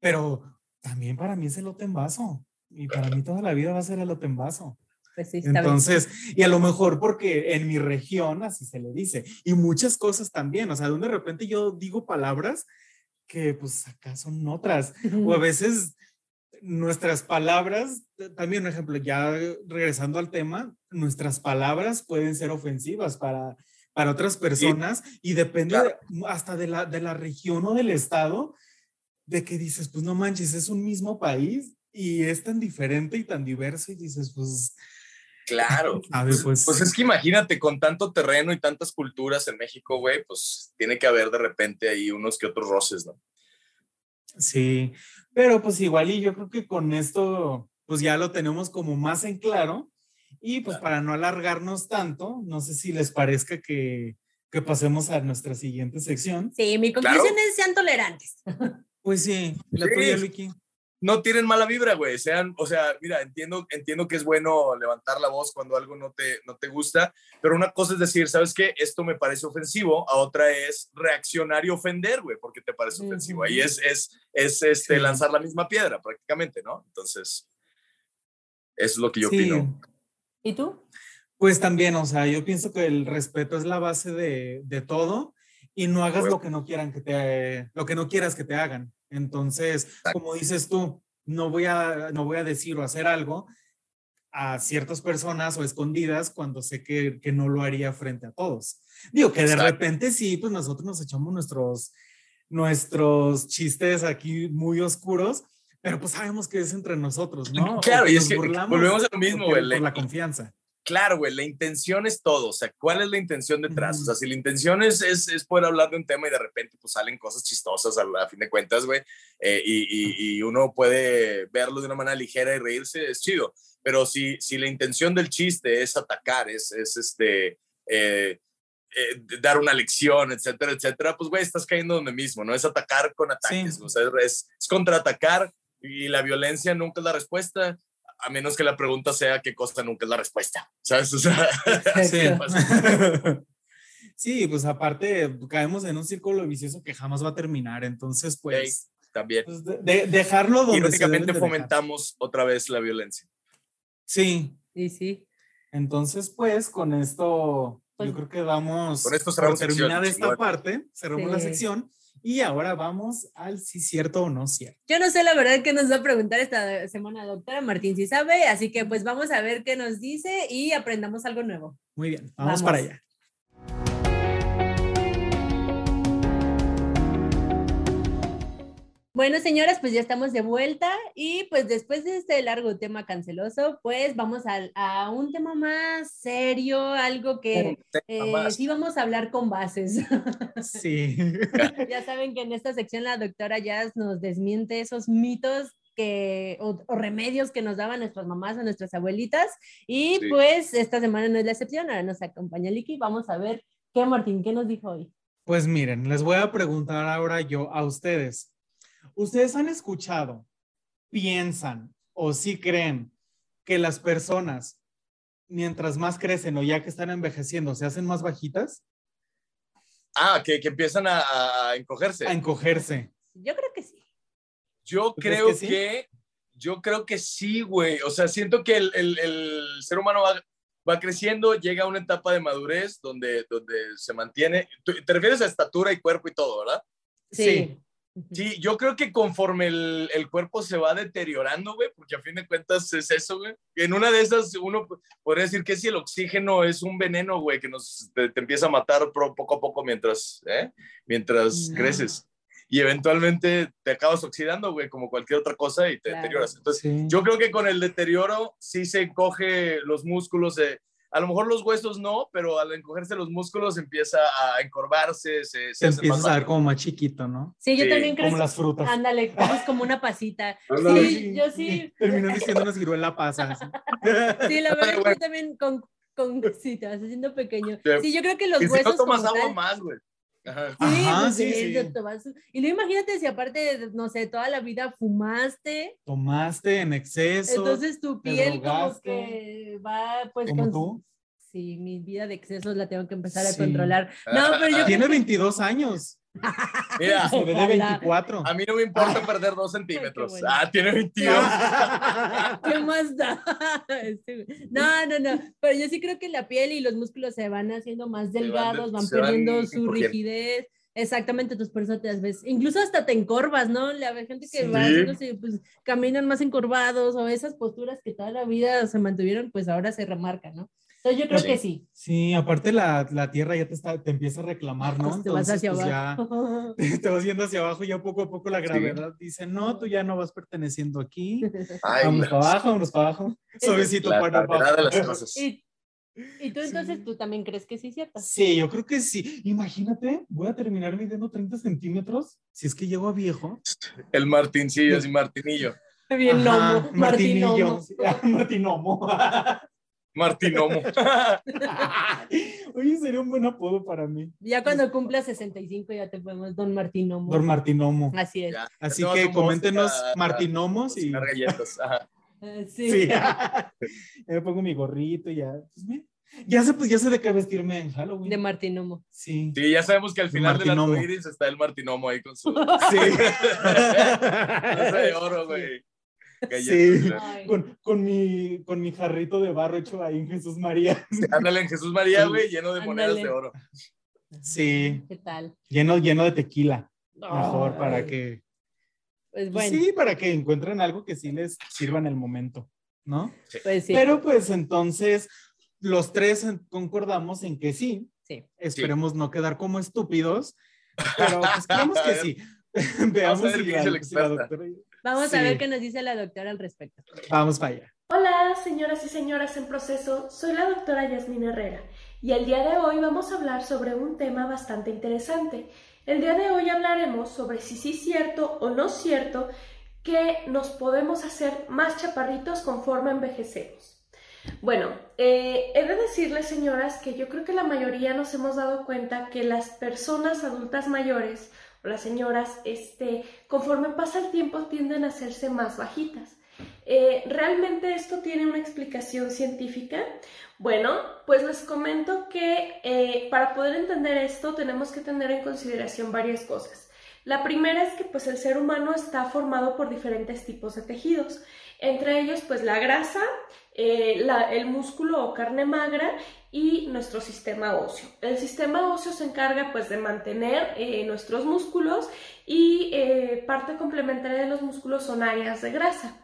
Pero también para mí es elote en vaso. Y para mí toda la vida va a ser elote en vaso. Pues sí, Entonces, y a lo mejor porque en mi región así se le dice. Y muchas cosas también. O sea, donde de repente yo digo palabras que pues acá son otras. O a veces nuestras palabras, también un ejemplo, ya regresando al tema, nuestras palabras pueden ser ofensivas para, para otras personas y depende hasta de la, de la región o del estado, de que dices, pues no manches, es un mismo país y es tan diferente y tan diverso y dices, pues... Claro. A ver, pues, pues es que imagínate, con tanto terreno y tantas culturas en México, güey, pues tiene que haber de repente ahí unos que otros roces, ¿no? Sí, pero pues igual y yo creo que con esto pues ya lo tenemos como más en claro y pues para no alargarnos tanto, no sé si les parezca que, que pasemos a nuestra siguiente sección. Sí, mi conclusión es sean tolerantes. Pues sí, la tuya, Vicky no tienen mala vibra, güey. Sean, o sea, mira, entiendo, entiendo que es bueno levantar la voz cuando algo no te, no te gusta, pero una cosa es decir, ¿sabes qué? Esto me parece ofensivo, a otra es reaccionar y ofender, güey, porque te parece ofensivo. Ahí es, es, es este, lanzar la misma piedra, prácticamente, ¿no? Entonces, es lo que yo opino. ¿Y tú? Pues también, o sea, yo pienso que el respeto es la base de, de todo y no hagas lo que no quieran que te, lo que no quieras que te hagan. Entonces, como dices tú, no voy, a, no voy a decir o hacer algo a ciertas personas o escondidas cuando sé que, que no lo haría frente a todos. Digo que de repente sí, pues nosotros nos echamos nuestros, nuestros chistes aquí muy oscuros, pero pues sabemos que es entre nosotros, ¿no? Claro, y es que volvemos a lo mismo, güey. Por la confianza claro, güey, la intención es todo. O sea, ¿cuál es la intención detrás? O sea, si la intención es, es, es, poder hablar de un tema y de repente pues salen cosas chistosas a, fin de cuentas, güey, eh, y, y, uno puede verlo de una manera ligera y reírse, es chido. Pero si, si la intención del chiste es atacar, es, es este, eh, eh, dar una lección, etcétera, etcétera, pues, güey, estás cayendo donde mismo, ¿no? Es atacar con ataques, o sea, es, es contraatacar y la violencia nunca es la respuesta a menos que la pregunta sea qué cosa nunca es la respuesta, ¿sabes? O sea, sí. pues aparte caemos en un círculo vicioso que jamás va a terminar, entonces pues... también. Pues, de, dejarlo donde... Irónicamente fomentamos otra vez la violencia. Sí. Sí, sí. Entonces pues con esto yo pues creo que vamos... Con esto cerramos terminar esta parte, cerramos la sección y ahora vamos al si cierto o no cierto. Yo no sé la verdad que nos va a preguntar esta semana doctora Martín si sabe, así que pues vamos a ver qué nos dice y aprendamos algo nuevo. Muy bien, vamos. para allá. Bueno, señoras, pues ya estamos de vuelta y pues después de este largo tema canceloso, pues vamos a, un tema más serio, algo que eh, sí vamos a hablar con bases. Sí. ya saben que en esta sección la doctora Jazz nos desmiente esos mitos que, o, remedios que nos daban nuestras mamás o nuestras abuelitas. Y pues esta semana no es la excepción, ahora nos acompaña Liki. Vamos a ver qué, Martín, ¿qué nos dijo hoy? Pues miren, les voy a preguntar ahora yo a ustedes. ¿Ustedes han escuchado, piensan o sí creen que las personas, mientras más crecen o ya que están envejeciendo, se hacen más bajitas? Ah, que, que empiezan a, encogerse. A encogerse. Yo creo que sí. Yo creo que, yo creo que sí, güey. O sea, siento que el, el, el ser humano va, va, creciendo, llega a una etapa de madurez donde, donde se mantiene. Te refieres a estatura y cuerpo y todo, ¿verdad? sí. Sí, yo creo que conforme el, el, cuerpo se va deteriorando, güey, porque a fin de cuentas es eso, güey. En una de esas, uno podría decir que si el oxígeno es un veneno, güey, que nos, te, empieza a matar poco a poco mientras, ¿eh? mientras creces. Y eventualmente te acabas oxidando, güey, como cualquier otra cosa y te deterioras. Entonces, yo creo que con el deterioro sí se encoge los músculos, se, a lo mejor los huesos no, pero al encogerse los músculos empieza a encorvarse, se, se más a ver como más chiquito, ¿no? Sí, yo Sí, también creo. Como las frutas. Ándale, es como una pasita. Ándale. Sí, yo sí. Terminó diciendo una ciruela pasa. así. Sí, la verdad, Bueno. yo también con, con sí, te vas haciendo pequeño. Sí. Yo creo que los Y si huesos no tomas agua tal- más, güey. Ajá. Sí, Ajá, pues sí, sí, sí. tomas- Y luego imagínate si aparte, no sé, toda la vida fumaste, Tomaste en exceso. entonces tu piel como que va pues como con... tú. Sí, mi vida de excesos la tengo que empezar a Sí. controlar. No, pero yo Tiene creo que- 22 años. Mira, de Ojalá. 24. a mí no me importa perder dos centímetros. bueno. Ah, tiene 22. ¿Qué más da? No, no, no. Pero yo sí creo que la piel y los músculos se van haciendo más van delgados, de- van van perdiendo su encogiendo. rigidez. Exactamente, tus personas te ves. Incluso hasta te encorvas, ¿no? La gente que Sí. va haciéndose, pues caminan más encorvados o esas posturas que toda la vida se mantuvieron, pues ahora se remarcan, ¿no? Entonces yo creo Sí. que sí. Sí, aparte la, la tierra ya te, está, te empieza a reclamar, ¿no? Pues te vas Entonces, hacia pues, abajo. ya te vas yendo hacia abajo y ya poco a poco la gravedad dice, no, tú ya no vas perteneciendo aquí. Ay, Vamos para abajo, vamos para abajo. Suavecito la para de las abajo. cosas. y, y tú entonces, Sí. tú también crees que sí, ¿cierto? Sí, yo creo que sí. Imagínate, voy a terminar midiendo 30 centímetros. Si es que llego a viejo. El Martincillo, sí, Martinillo. Bien Ajá, lomo, Martinillo. Martinomo. Martinomo. Oye, sería un buen apodo para mí. Ya cuando cumplas 65 ya te podemos Don Martinomo. Don Martinomo. Así es. Ya, Así que a coméntenos a- a- Martinomos y. galletas. Ajá. Ah, sí. Sí. ya me pongo mi gorrito y ya. Pues mira, ya sé, pues ya sé de qué vestirme en Halloween. De Martinomo. Sí. Sí, ya sabemos que al final del Martinomo. arco iris está el Martinomo ahí con su Sí. taza de oro, güey. Galletas, Sí. con, con, mi, con mi jarrito de barro hecho ahí en Jesús María. Ándale en Jesús María, güey, lleno de monedas Ándale. de oro. Sí, ¿Qué tal? lleno, lleno de tequila. Mejor Ay, para que. Pues pues bueno, Sí, para que encuentren algo que sí les sirva en el momento, ¿no? pues sí. Pero pues entonces los tres concordamos en que sí. Sí. Esperemos no quedar como estúpidos, pero pues creemos que sí. Veamos si la- si la doctora- Vamos sí. a ver qué nos dice la doctora al respecto. Vamos para allá. Hola, señoras y señoras en proceso, soy la doctora Yasmín Herrera y el día de hoy vamos a hablar sobre un tema bastante interesante. El día de hoy hablaremos sobre si sí es cierto o no cierto que nos podemos hacer más chaparritos conforme envejecemos. Bueno, eh, he de decirles, señoras, que yo creo que la mayoría nos hemos dado cuenta que las personas adultas mayores las señoras, este, conforme pasa el tiempo, tienden a hacerse más bajitas. Eh, ¿Realmente esto tiene una explicación científica? Bueno, pues les comento que eh, para poder entender esto tenemos que tener en consideración varias cosas. La primera es que pues el ser humano está formado por diferentes tipos de tejidos, entre ellos pues la grasa, eh, el músculo o carne magra y nuestro sistema óseo. El sistema óseo se encarga pues de mantener eh, nuestros músculos y eh, parte complementaria de los músculos son áreas de grasa.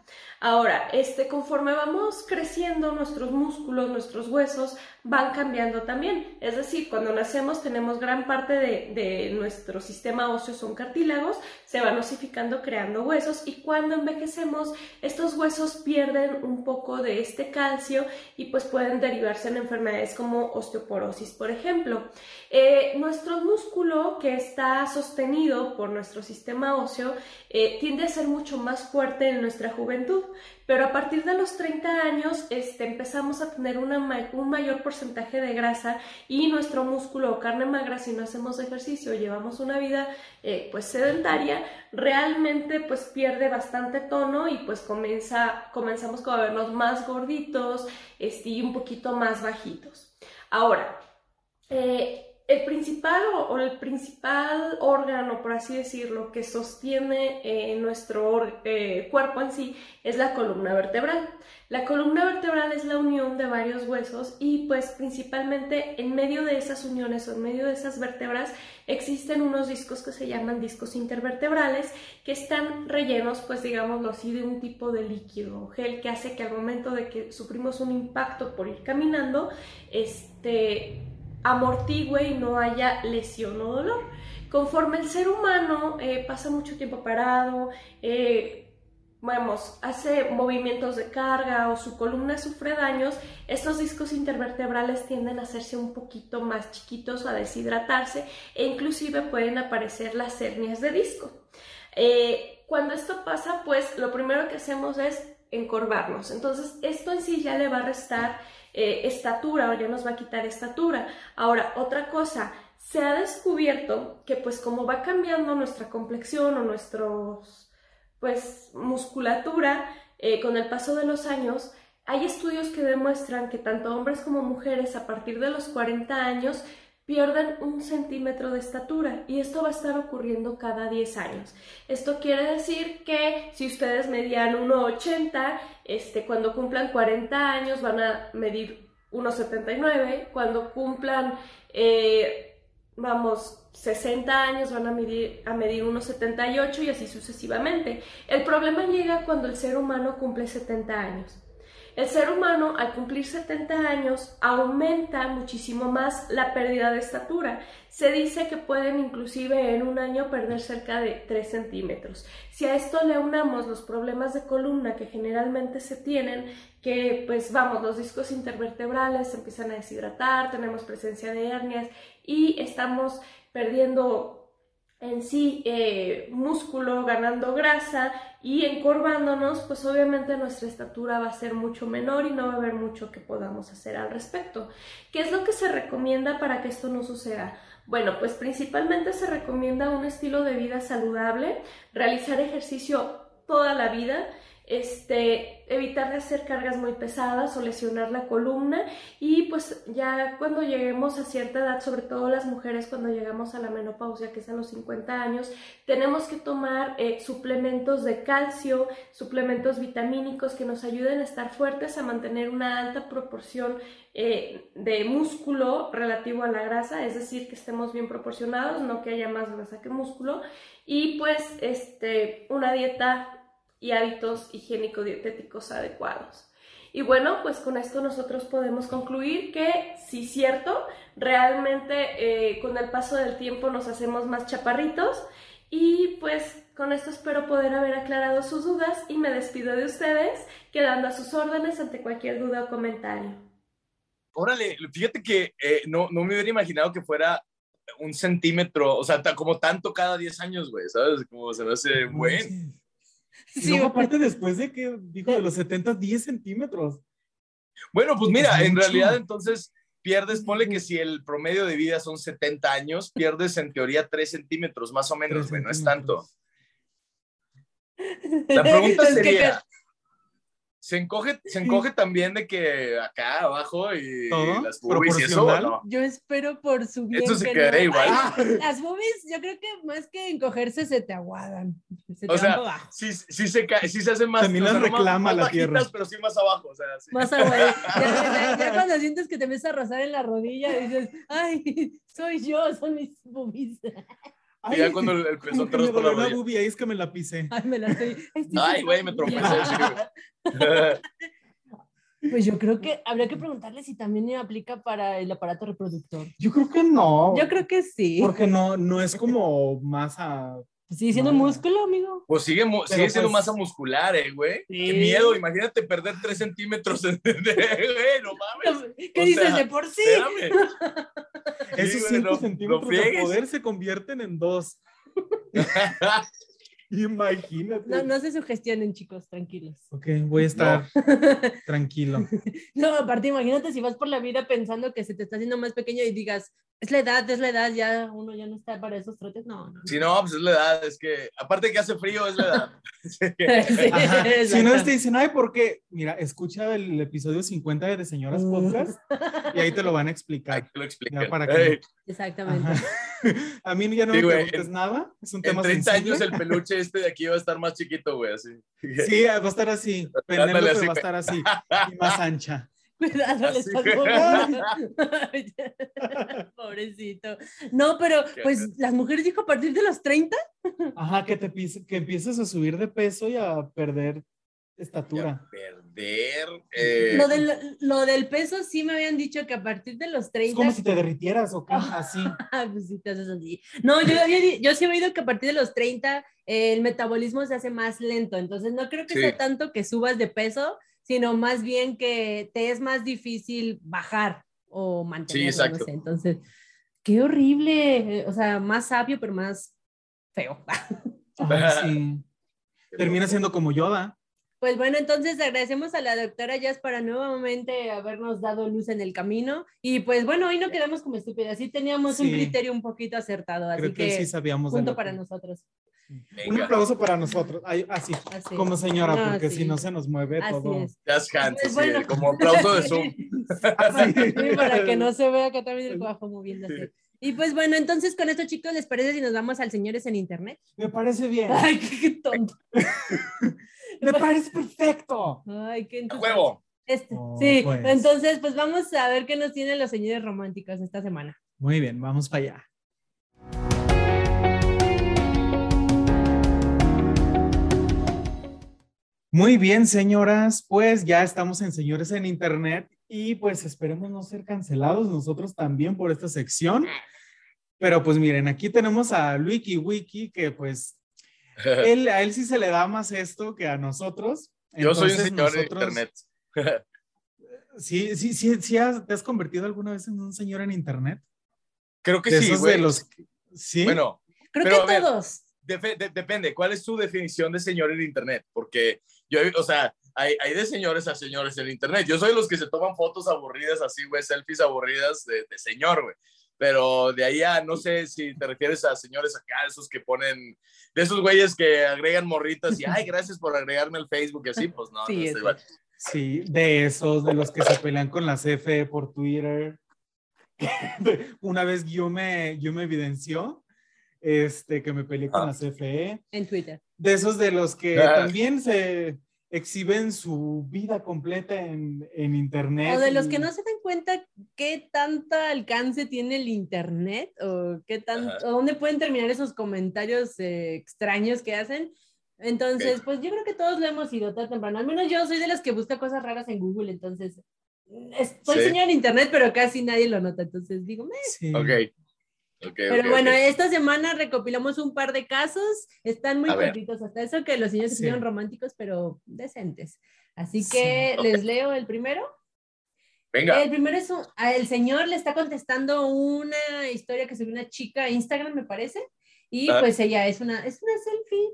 Ahora, este, conforme vamos creciendo, nuestros músculos, nuestros huesos van cambiando también. Es decir, cuando nacemos tenemos gran parte de, nuestro sistema óseo son cartílagos, se van osificando creando huesos y cuando envejecemos estos huesos pierden un poco de este calcio y pues pueden derivarse en enfermedades como osteoporosis, por ejemplo. Eh, nuestro músculo que está sostenido por nuestro sistema óseo eh, tiende a ser mucho más fuerte en nuestra juventud, pero a partir de los 30 años este, empezamos a tener un mayor porcentaje de grasa y nuestro músculo o carne magra, si no hacemos ejercicio, llevamos una vida eh, pues sedentaria, realmente pues pierde bastante tono y pues comienza, comenzamos a vernos más gorditos este, y un poquito más bajitos. Ahora, eh, el principal o, el principal órgano, por así decirlo, que sostiene eh, nuestro eh, cuerpo en sí es la columna vertebral. La columna vertebral es la unión de varios huesos y pues principalmente en medio de esas uniones o en medio de esas vértebras existen unos discos que se llaman discos intervertebrales que están rellenos pues digámoslo así de un tipo de líquido o gel que hace que al momento de que sufrimos un impacto por ir caminando este amortigüe y no haya lesión o dolor. Conforme el ser humano eh, pasa mucho tiempo parado, eh, vamos, hace movimientos de carga o su columna sufre daños, estos discos intervertebrales tienden a hacerse un poquito más chiquitos, a deshidratarse e inclusive pueden aparecer las hernias de disco. Eh, cuando esto pasa, pues lo primero que hacemos es encorvarnos. Entonces, esto en sí ya le va a restar eh, estatura o ya nos va a quitar estatura. Ahora, otra cosa, se ha descubierto que pues como va cambiando nuestra complexión o nuestros pues musculatura eh, con el paso de los años, hay estudios que demuestran que tanto hombres como mujeres a partir de los 40 años pierden un centímetro de estatura y esto va a estar ocurriendo cada 10 años. Esto quiere decir que si ustedes medían 1,80, este, cuando cumplan 40 años van a medir 1,79, cuando cumplan, eh, vamos, 60 años van a medir, a medir unos 78 y así sucesivamente. El problema llega cuando el ser humano cumple 70 años. El ser humano al cumplir 70 años aumenta muchísimo más la pérdida de estatura. Se dice que pueden inclusive en un año perder cerca de 3 centímetros. Si a esto le unamos los problemas de columna que generalmente se tienen, que pues vamos, los discos intervertebrales se empiezan a deshidratar, tenemos presencia de hernias y estamos perdiendo en sí eh, músculo, ganando grasa y encorvándonos, pues obviamente nuestra estatura va a ser mucho menor y no va a haber mucho que podamos hacer al respecto. ¿Qué es lo que se recomienda para que esto no suceda? Bueno, pues principalmente se recomienda un estilo de vida saludable, realizar ejercicio toda la vida, este, evitar de hacer cargas muy pesadas o lesionar la columna. Y pues ya cuando lleguemos a cierta edad, sobre todo las mujeres cuando llegamos a la menopausia, que es a los 50 años, tenemos que tomar eh, suplementos de calcio, suplementos vitamínicos que nos ayuden a estar fuertes, a mantener una alta proporción eh, de músculo relativo a la grasa, es decir, que estemos bien proporcionados, no que haya más grasa que músculo. Y pues este, una dieta y hábitos higiénico-dietéticos adecuados. Y bueno, pues con esto nosotros podemos concluir que sí, cierto, realmente eh, con el paso del tiempo nos hacemos más chaparritos y pues con esto espero poder haber aclarado sus dudas y me despido de ustedes, quedando a sus órdenes ante cualquier duda o comentario. Órale, fíjate que eh, no, no me hubiera imaginado que fuera un centímetro, o sea, como tanto cada 10 años, güey, ¿sabes? Como se me hace buen. Y luego, aparte, después de que dijo de los 70, 10 centímetros. Bueno, pues mira, en realidad entonces pierdes, ponle que si el promedio de vida son 70 años, pierdes en teoría 3 centímetros, más o menos, no es tanto. La pregunta sería, se encoge, se encoge también de que acá abajo y las boobies y eso, ¿no? Yo espero por su bien. Eso se quedaría igual. las boobies, yo creo que más que encogerse se te aguadan. Se te o sea, sí, sí, se cae, sí se hace más. También las reclama más, la tierra. Pero sí más abajo. O sea, sí. Más abajo. Ya, ya, cuando sientes que te empieza a rozar en la rodilla, dices, ay, soy yo, son mis boobies. Ay, y ya cuando el, el pezón te por la rodilla. Bubi, ahí es que me la pisé. Ay, me la estoy. Ay, güey, me tropecé. Pues yo creo que habría que preguntarle si también aplica para el aparato reproductor. Yo creo que no. Yo creo que sí. Porque no, no es como masa. Pues sigue siendo no. músculo, amigo. Pues sigue, sigue siendo pues, masa muscular, eh, güey. Sí. Qué miedo, imagínate perder 3 centímetros de, de, de, güey, no mames. ¿Qué o dices sea, de por sí? Espérame. Esos 5 no, centímetros de poder se convierten en 2. Imagínate. No, no se sugestionen, chicos, tranquilos. Ok, voy a estar no. tranquilo. No, aparte, imagínate si vas por la vida pensando que se te está haciendo más pequeño y digas, es la edad, es la edad, ya uno ya no está para esos trotes. No, no. Si no, pues es la edad, es que, aparte que hace frío, es la edad. sí, si no te dicen, ay, ¿por qué? Mira, escucha el episodio 50 de Señoras Podcast y ahí te lo van a explicar. Ahí te lo explican. Para que... hey. Exactamente. Ajá. A mí ya no Sí, me güey, preguntes en- nada, es un En tema 30 sensible. años el peluche este de aquí va a estar más chiquito, güey, así. Sí, va a estar así. Penélope va a estar así y más ancha. Así estás moviendo. Pobrecito. No, pero pues las mujeres dijo a partir de los 30. Ajá, que te que empieces a subir de peso y a perder estatura. Perder. eh, Lo del, lo del peso sí me habían dicho que a partir de los 30... Es como si te derritieras o qué, así. Ah, pues sí, te haces así. No, yo, había- yo sí he oído que a partir de los 30 eh, el metabolismo se hace más lento, entonces no creo que Sí. sea tanto que subas de peso, sino más bien que te es más difícil bajar o mantenerlo, no exacto. sé. Entonces, qué horrible, eh, o sea, más sabio, pero más feo. Sí. Termina siendo como Yoda. Pues bueno, entonces agradecemos a la doctora Jazz para nuevamente habernos dado luz en el camino. Y pues bueno, hoy no quedamos como estúpidas, sí teníamos un Sí. criterio un poquito acertado, así Creo que, que sí sabíamos. punto para que- Un aplauso para nosotros. Ay, así, Así. como señora, No, porque si no se nos mueve Así todo. es. Jazz hands, Pues así, bueno. como aplauso de Zoom. Sí, para que no se vea que también el cuajo moviéndose. Y pues bueno, entonces con esto, chicos, ¿les parece si nos vamos al Señores en Internet? Me parece bien. Ay, qué, qué tonto. Me parece perfecto. Ay, qué ¡A entusiasmo. huevo! Este, Oh, sí, pues. entonces pues vamos a ver qué nos tienen los señores románticos esta semana. Muy bien, vamos para allá. Muy bien, señoras, pues ya estamos en Señores en Internet y pues esperemos no ser cancelados nosotros también por esta sección. Pero pues miren, aquí tenemos a Wiki Wiki que pues él, a él sí se le da más esto que a nosotros. Yo soy un Entonces, señor nosotros- internet. Sí, sí, sí, sí, has- ¿te has convertido alguna vez en un señor en Internet? Creo que de sí, esos güey. de los sí. Bueno, Creo Pero, a que ver, todos. De- depende, ¿cuál es tu definición de señor en internet? Porque yo, o sea, hay, hay de señores a señores en internet. Yo soy los que se toman fotos aburridas así, güey, selfies aburridas de, de señor, güey. Pero de ahí a, no sé si te refieres a señores acá, esos que ponen, de esos güeyes que agregan morritas y, ay, gracias por agregarme al Facebook y así, pues no, Sí, no es estoy igual. Sí, de esos, de los que se pelean con la CFE por Twitter. Una vez yo me, yo me evidenció este, que me peleé con Ah. la CFE. En Twitter. De esos de los que Ah. también se exhiben su vida completa en, en Internet. O de los y- que no se dan cuenta qué tanto alcance tiene el internet o qué tanto, Ajá. o dónde pueden terminar esos comentarios eh, extraños que hacen. Entonces, pues yo creo que todos lo hemos ido tarde o temprano. Al menos yo soy de las que busca cosas raras en Google, entonces es- soy Sí. señor en internet, pero casi nadie lo nota. Entonces digo, "Meh". Sí. Ok. Ok, pero ok, bueno, ok. esta semana recopilamos un par de casos. Están muy A ver. cortitos, hasta eso que los señores se Sí. románticos, pero decentes. Así Sí. que Ok. les leo el primero. Venga. El primero es un- a el señor le está contestando una historia que subió una chica a Instagram, me parece, y Ah. pues ella es una, es una selfie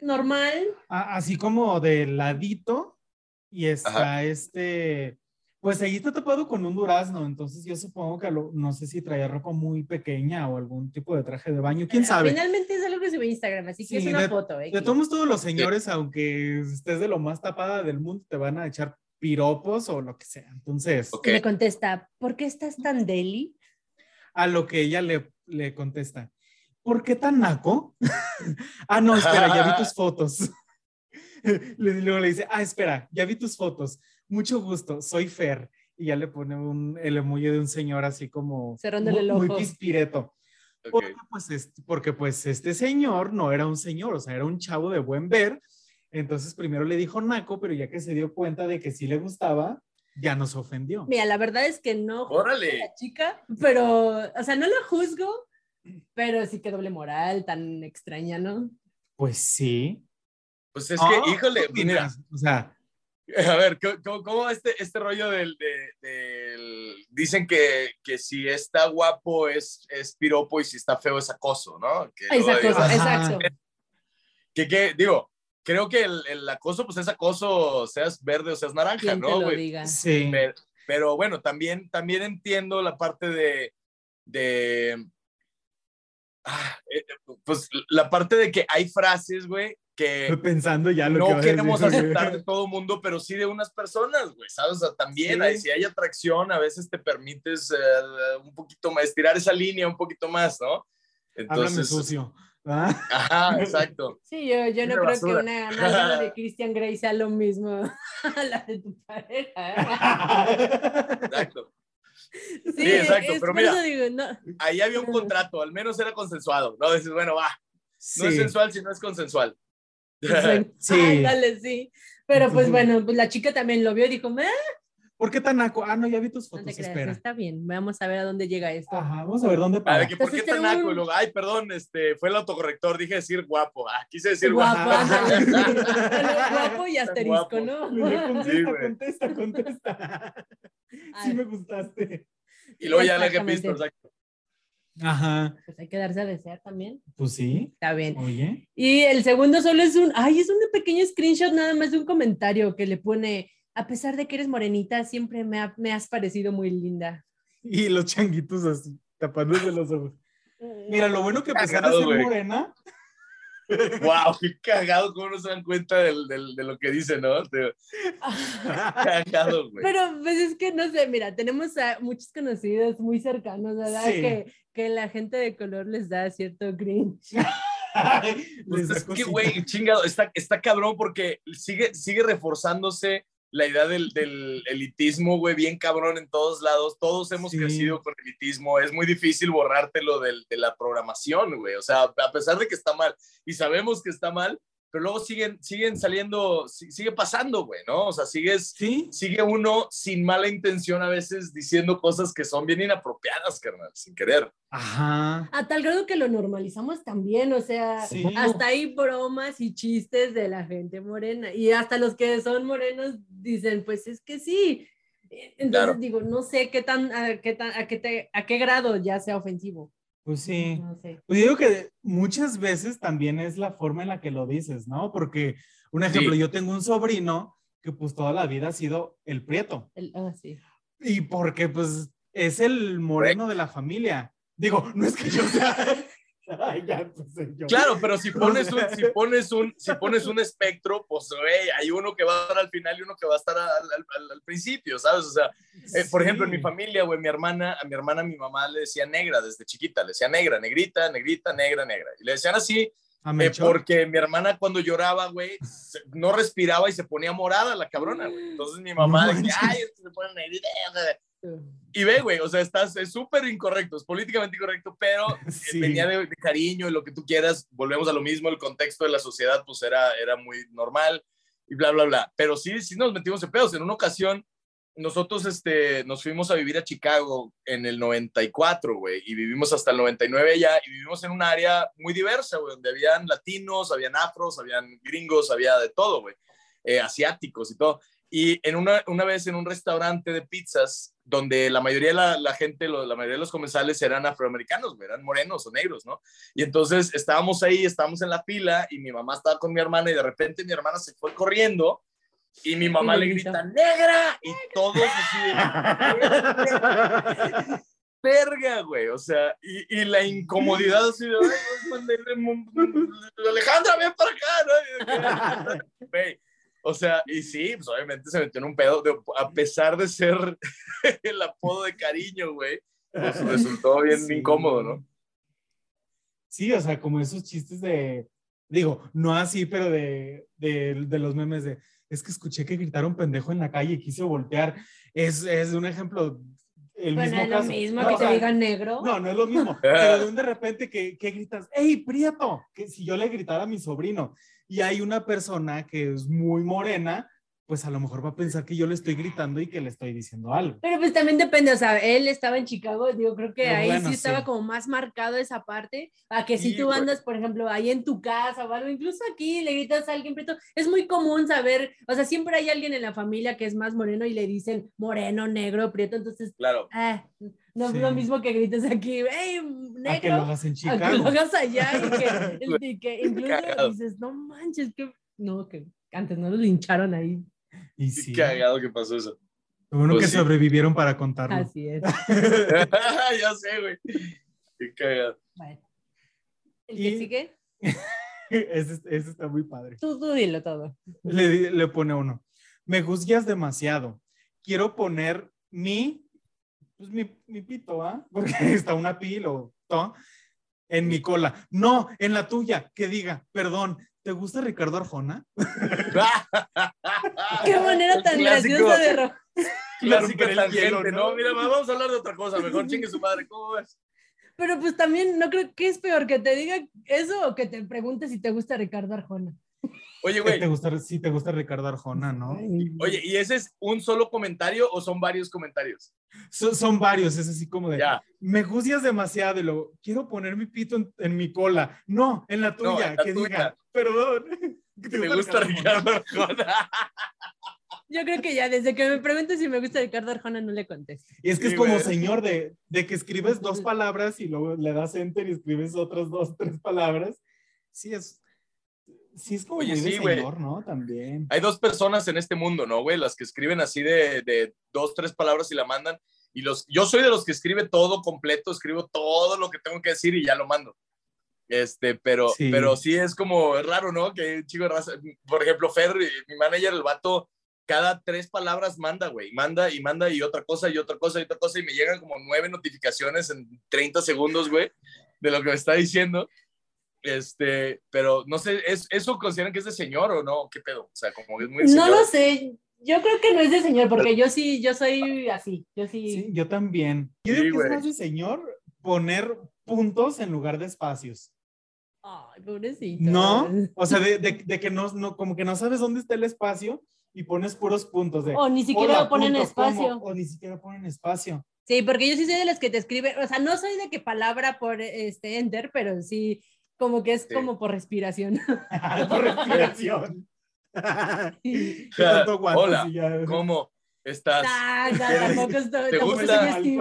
normal. A- Así como de ladito y está Ajá. este, pues ahí está tapado con un durazno, entonces yo supongo que lo- no sé si traía ropa muy pequeña o algún tipo de traje de baño, quién sabe. Finalmente es algo que subió a Instagram, así que Sí, es una de- foto. ¿eh? De todos todos los señores, aunque estés de lo más tapada del mundo, te van a echar piropos o lo que sea. Entonces, Ok. Y le contesta, ¿por qué estás tan deli? a lo que ella le, le contesta, ¿por qué tan naco? ah, no, espera, ya vi tus fotos. Le- Luego le dice, ah, espera, ya vi tus fotos. Mucho gusto, soy Fer. Y ya le pone un, el emoji de un señor así como Cerrándole el muy, muy ojo. pispireto. ok. Porque pues, este, porque pues este señor no era un señor, o sea, era un chavo de buen ver. Entonces primero le dijo naco, pero ya que se dio cuenta de que sí le gustaba, ya nos ofendió. Mira, la verdad es que no juzgo a Órale. la chica, pero, o sea, no la juzgo, pero sí que doble moral, tan extraña, ¿no? Pues sí. Pues es que, híjole, ¿qué mira? O sea, A ver, ¿cómo- ¿cómo, este, este rollo del, de- del- Dicen que, que si está guapo es, es piropo y si está feo es acoso, ¿no? Que Exacto, digo, exacto. que, que, digo, creo que el, el acoso pues es acoso, seas verde o seas naranja, Quien te ¿no, lo güey? diga. sí. Pero, pero bueno, también, también entiendo la parte de, de ah, eh, pues la parte de que hay frases, güey, que Estoy pensando ya lo que no a queremos decir. aceptar de todo mundo, pero sí de unas personas, güey, ¿sabes? O sea, también Sí. hay, si hay atracción, a veces te permites eh, un poquito más, estirar esa línea un poquito más, ¿no? Háblame Entonces, sucio. ¿ah? ajá, exacto. Sí, yo, yo no creo basura. que una de Christian Grey sea lo mismo a la de tu pareja. Exacto. Sí, Sí, exacto, es pero mira. digo, no. Ahí había un contrato, al menos era consensuado, ¿no? Dices, bueno, va, no es Sí. sensual si no es consensual. sí. Ay, dale, sí. Pero pues bueno, pues la chica también lo vio y dijo, ¿eh? ¿Por qué tan naco? Ah, no, ya vi tus fotos. espera. Está bien, vamos a ver a dónde llega esto. Ajá, vamos a ver dónde para. ¿Por qué tan naco? ay, perdón, este, fue el autocorrector, dije decir guapo. Ah, quise decir guapo. guapo y asterisco, ¿no? Contesta, contesta, contesta. Sí me gustaste. Y luego ya le dejé pisto, exacto. Ajá. Pues hay que darse a desear también. Pues sí. Está bien. Oye. Y el segundo solo es un, ay, es un pequeño screenshot nada más de un comentario que le pone, a pesar de que eres morenita, siempre me, me has parecido muy linda. Y los changuitos así, tapándose los ojos. Mira, lo bueno que a pesar de ser morena. Wow, qué cagado, cómo no se dan cuenta del, del, de lo que dice, ¿no? cagado, güey. Pero pues es que no sé, mira, tenemos a muchos conocidos muy cercanos, ¿verdad? Que, que la gente de color les da cierto cringe. pues es que, güey, chingado, está, está cabrón porque sigue, sigue reforzándose la idea del, del elitismo, güey, bien cabrón en todos lados. Todos hemos crecido con elitismo. Es muy difícil borrártelo del, de la programación, güey. O sea, a pesar de que está mal y sabemos que está mal, pero luego siguen, siguen saliendo, sigue pasando, güey, ¿no? O sea, sigues, ¿Sí? sigue uno sin mala intención a veces diciendo cosas que son bien inapropiadas, carnal, sin querer. Ajá. A tal grado que lo normalizamos también, o sea, hasta hay bromas y chistes de la gente morena, y hasta los que son morenos dicen, pues es que sí. Entonces digo, no sé qué tan, a qué, tan, a qué, a qué grado ya sea ofensivo. Pues sí. Pues digo que muchas veces también es la forma en la que lo dices, ¿no? Porque, un ejemplo, yo tengo un sobrino que pues toda la vida ha sido el prieto. ah, sí. Y porque pues es el moreno de la familia. Digo, no es que yo sea Claro, pero si pones un, si pones un, si pones un espectro, pues hay uno que va a estar al final y uno que va a estar al, principio, ¿sabes? O sea, eh, por ejemplo, en mi familia, güey, mi hermana, a mi hermana, mi mamá le decía negra desde chiquita, le decía negra, negrita, negrita, negra, negra. Y le decían así eh, porque mi hermana cuando lloraba, güey, no respiraba y se ponía morada la cabrona, güey. Entonces mi mamá decía, ay, se pone negrita. Y ve, güey, o sea, estás, es súper incorrecto, es políticamente incorrecto, pero eh, venía de, cariño y lo que tú quieras, volvemos a lo mismo, el contexto de la sociedad pues era, era muy normal y bla, bla, bla. Pero sí, sí nos metimos en pedos. En una ocasión, nosotros este, nos fuimos a vivir a Chicago en el 94, güey, y vivimos hasta el 99 allá, y vivimos en un área muy diversa, güey, donde habían latinos, habían afros, habían gringos, había de todo, güey, eh, asiáticos y todo. Y en una, una vez en un restaurante de pizzas, donde la mayoría de la, la gente, lo, la mayoría de los comensales eran afroamericanos, eran morenos o negros, ¿no? Y entonces estábamos ahí, estábamos en la fila y mi mamá estaba con mi hermana y de repente mi hermana se fue corriendo y mi mamá le grita, ¡negra! Y todos así verga, güey, o sea, y, y, la incomodidad así de, Alejandra, ven para acá, ¿no? Güey, o sea, y sí, pues obviamente se metió en un pedo, a pesar de ser el apodo de cariño, güey, pues resultó bien incómodo, ¿no? Sí, o sea, como esos chistes de, digo, no así, pero de, de, de los memes de, es que escuché que gritaron pendejo en la calle y quise voltear. Es, es un ejemplo el bueno, es lo mismo que te digan negro. No, no es lo mismo. pero de repente que, que gritas, ¡Ey, Prieto! Que si yo le gritara a mi sobrino, y hay una persona que es muy morena, pues a lo mejor va a pensar que yo le estoy gritando y que le estoy diciendo algo. Pero pues también depende, o sea, él estaba en Chicago, digo, creo que ahí sí estaba como más marcado esa parte, a que si tú pues. andas, por ejemplo, ahí en tu casa o algo, incluso aquí le gritas a alguien, pero es muy común saber, o sea, siempre hay alguien en la familia que es más moreno y le dicen moreno, negro, prieto, entonces, claro. Ah, no es lo mismo que grites aquí, hey, negro. A que lo hagas en Chicago. A que lo hagas allá y que, y que incluso dices, no manches, que, no, que antes no lo lincharon ahí. Y sí. Qué cagado que pasó eso. Bueno pues que sobrevivieron para contarlo. Así es. ya sé, güey. Qué cagado. Bueno. ¿El que sigue? ese, ese, está muy padre. Tú, tú dilo todo. Le, le pone uno. Me juzgas demasiado. Quiero poner mi, pues mi, mi pito, ¿ah? Porque está una pila o todo en mi cola. No, en la tuya, que diga, perdón, ¿Te gusta Ricardo Arjona? Qué manera tan graciosa de ro Clásica tangente, ¿no? Mira, vamos a hablar de otra cosa. Mejor chingue su madre. ¿Cómo ves? Pero pues también no creo que es peor que te diga eso o que te pregunte si te gusta Ricardo Arjona. Oye, ¿Qué güey, te gusta, sí te gusta Ricardo Arjona, ¿no? oye, ¿y ese es un solo comentario o son varios comentarios? So- son varios, es así como de, Ya. me juzgas demasiado y luego, quiero poner mi pito en, en mi cola. No, en la No, tuya, en la que tuya. diga, perdón. ¿Te ¿Te gusta Ricardo Arjona? Yo creo que ya desde que me preguntes si me gusta Ricardo Arjona no le contesto. Y es que Sí, es como señor de, de que escribes dos palabras y luego le das enter y escribes otras dos, tres palabras. Sí, es, sí es como Oye, sí, güey. señor, ¿no? También. Hay dos personas en este mundo, ¿no, güey? Las que escriben así de, de dos, tres palabras y la mandan. Y los, yo soy de los que escribe todo completo, escribo todo lo que tengo que decir y ya lo mando. Este, pero Sí. pero sí es como raro, ¿no? Que hay un chico de raza. Por ejemplo, Fer, mi manager, el vato, cada tres palabras manda, güey. Manda y manda y otra cosa y otra cosa y otra cosa. Y me llegan como nueve notificaciones en 30 segundos, güey, de lo que me está diciendo. Este, pero no sé, ¿es, ¿eso consideran que es de señor o no? ¿Qué pedo? O sea, como es muy No señor. lo sé. Yo creo que no es de señor, porque yo sí, yo soy así. Yo sí. Sí, yo también. Yo Sí, digo que es más de señor poner puntos en lugar de espacios. Ay, pobrecito. ¿No? O sea, de, de- de que no, no, como que no sabes dónde está el espacio y pones puros puntos de. O ni siquiera hola, ponen punto, espacio. ¿cómo? O ni siquiera ponen espacio. Sí, porque yo sí soy de las que te escriben, o sea, no soy de que palabra por este enter, pero sí, como que es Sí. como por respiración. Por respiración. ¿Qué tanto aguantas Hola? ¿Cómo estás? Ah, no, ¿Quieres- tampoco estoy, ¿Te tampoco gusta soy.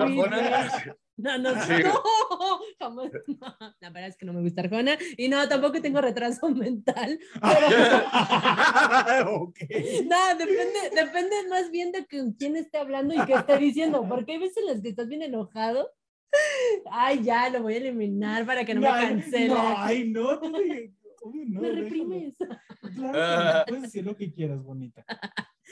No, no, Sí. no, jamás, no. La verdad es que no me gusta Arjona y no, tampoco tengo retraso mental. Pero, ok. no, depende, depende más bien de con quién esté hablando y qué esté diciendo, porque hay veces en las que estás bien enojado. Ay, ya, lo voy a eliminar para que no me cancele. No, ay, no. obvio no, me déjalo. reprimes. Claro, Ah. puedes decir lo que quieras, bonita.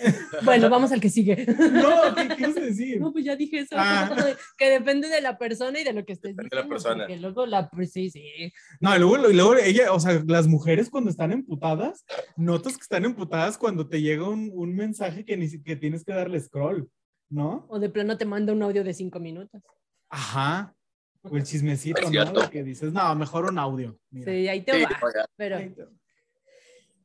Bueno, vamos al que sigue. No, ¿qué quieres decir? No, pues ya dije eso. Ah. Que depende de la persona y de lo que estés Depende de la diciendo. persona. Porque luego la, pues sí, sí. No, y luego, y luego ella, o sea, las mujeres cuando están emputadas, notas que están emputadas cuando te llega un, un mensaje que, ni, que tienes que darle scroll, ¿no? O de plano te manda un audio de cinco minutos. Ajá. O el chismecito, ¿no? que dices, no, mejor un audio. Mira. Sí, ahí te Sí, va. Pero... Ahí te-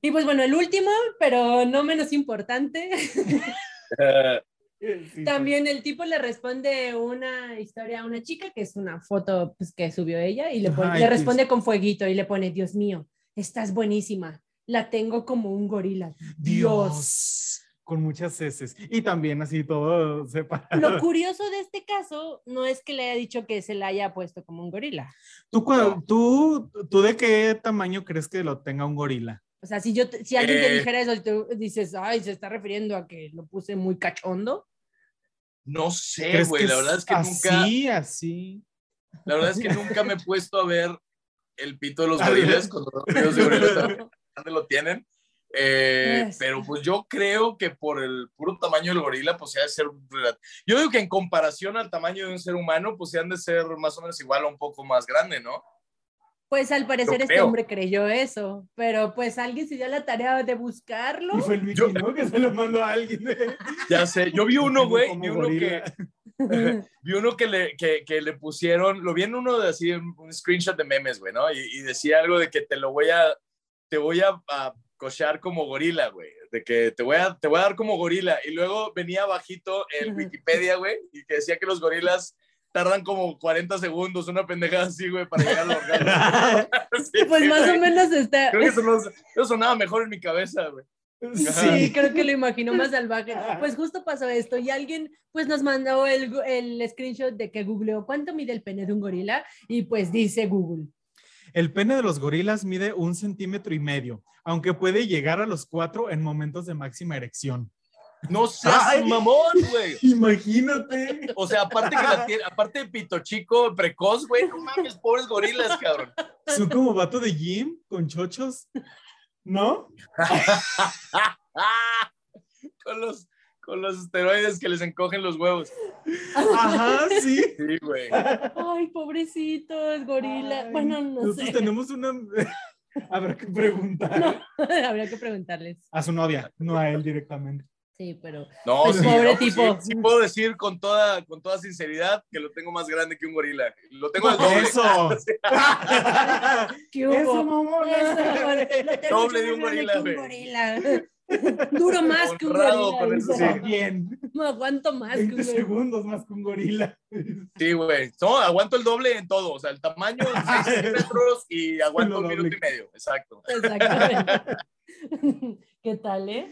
Y pues bueno, el último, pero no menos importante, Sí, también el tipo le responde una historia a una chica, que es una foto pues, que subió ella, y le, pone- Ay, le Dios. responde con fueguito y le pone, Dios mío, estás buenísima, la tengo como un gorila. Dios. Con muchas heces. Y también así todo separado. Lo curioso de este caso no es que le haya dicho que se la haya puesto como un gorila. ¿Tú, tú, ¿Tú de qué tamaño crees que lo tenga un gorila? O sea, si, yo, te- si alguien te Eh. dijera eso, y tú dices, ay, se está refiriendo a que lo puse muy cachondo. No sé, ¿Crees güey. La verdad es que nunca, Así, así. la verdad es que nunca me he puesto a ver el pito de los gorilas cuando los de gorilas también ¿dónde lo tienen. Eh, Es. pero pues yo creo que por el puro tamaño del gorila, pues se ha de ser. Yo digo que en comparación al tamaño de un ser humano, pues se han de ser más o menos igual o un poco más grande, ¿no? Pues al parecer este creo. hombre creyó eso, pero pues alguien se dio la tarea de buscarlo. Y fue el Mickey, Yo- ¿no? Que se lo mandó a alguien. Ya sé, yo vi uno, güey, vi uno que, vi uno que le, que, que le pusieron, lo vi en uno de así, un screenshot de memes, güey, ¿no? Y, y decía algo de que te lo voy a, te voy a, a cochear como gorila, güey, de que te voy, a, te voy a dar como gorila. Y luego venía bajito el. Wikipedia, güey, y que decía que los gorilas tardan como 40 segundos, una pendejada así, güey, para llegar al orgasmo. Sí, Pues sí, más güey. o menos está. Creo que eso, no- eso sonaba mejor en mi cabeza, güey. Sí, creo que lo imaginó más salvaje. Pues justo pasó esto y alguien pues nos mandó el, el screenshot de que googleó cuánto mide el pene de un gorila y pues dice Google. El pene de los gorilas mide un centímetro y medio, aunque puede llegar a los cuatro en momentos de máxima erección. No seas Ay. mamón, güey. Imagínate. O sea, aparte que la tiene, aparte de pito chico, precoz, güey, no mames, pobres gorilas, cabrón. Son como vato de gym con chochos, ¿no? Con los, con los esteroides que les encogen los huevos. Ajá, sí. Sí, güey. Ay, pobrecitos, gorila. Ay, bueno, no Nosotros sé. tenemos una. Habrá que preguntar No. Habría que preguntarles. a su novia, no a él directamente. Sí, pero. No, Pues, sí, pobre no, pues, tipo. sí, sí puedo decir con toda, con toda sinceridad que lo tengo más grande que un gorila. Lo tengo al doble. Eso. ¿Qué hubo? Eso, mamona. Eso, Doble de un gorila, que un güey. gorila. Duro más que un gorila. con eso, sí. Bien. No aguanto más que un 20 gorila. segundos más que un gorila. Sí, güey. No, aguanto el doble en todo. O sea, el tamaño, 6 centímetros y aguanto un minuto y medio. Exacto. Exactamente. ¿Qué tal, eh?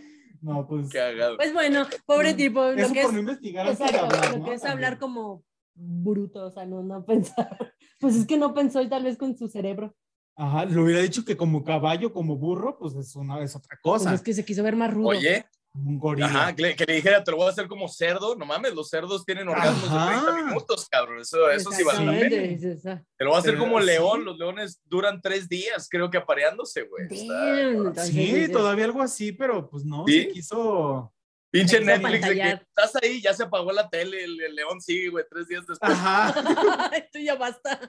No, pues. Cagado. Pues bueno, pobre tipo, lo Eso que por es, no investigar de exacto, hablar, lo ¿no? que es hablar como bruto, o sea, no, no pensar. Pues es que no pensó y tal vez con su cerebro. Ajá, le hubiera dicho que como caballo, como burro, pues es, una, es otra Pues cosa. es que se quiso ver más rudo. Oye, Un gorila. ajá, que le, que le dijera, te lo voy a hacer como cerdo. No mames, los cerdos tienen orgasmos Ajá. de 30 minutos, cabrón. Eso, eso sí vale la pena. Te lo voy a hacer Pero como sí. león. Los leones duran tres días, creo que apareándose, güey. Está- Sí, dices, todavía algo así, pero pues no, ¿Sí? se quiso. Pinche Netflix, de que apantallar. estás ahí, ya se apagó la tele, el, el león sigue, güey, tres días después. Ajá, Tú ya basta.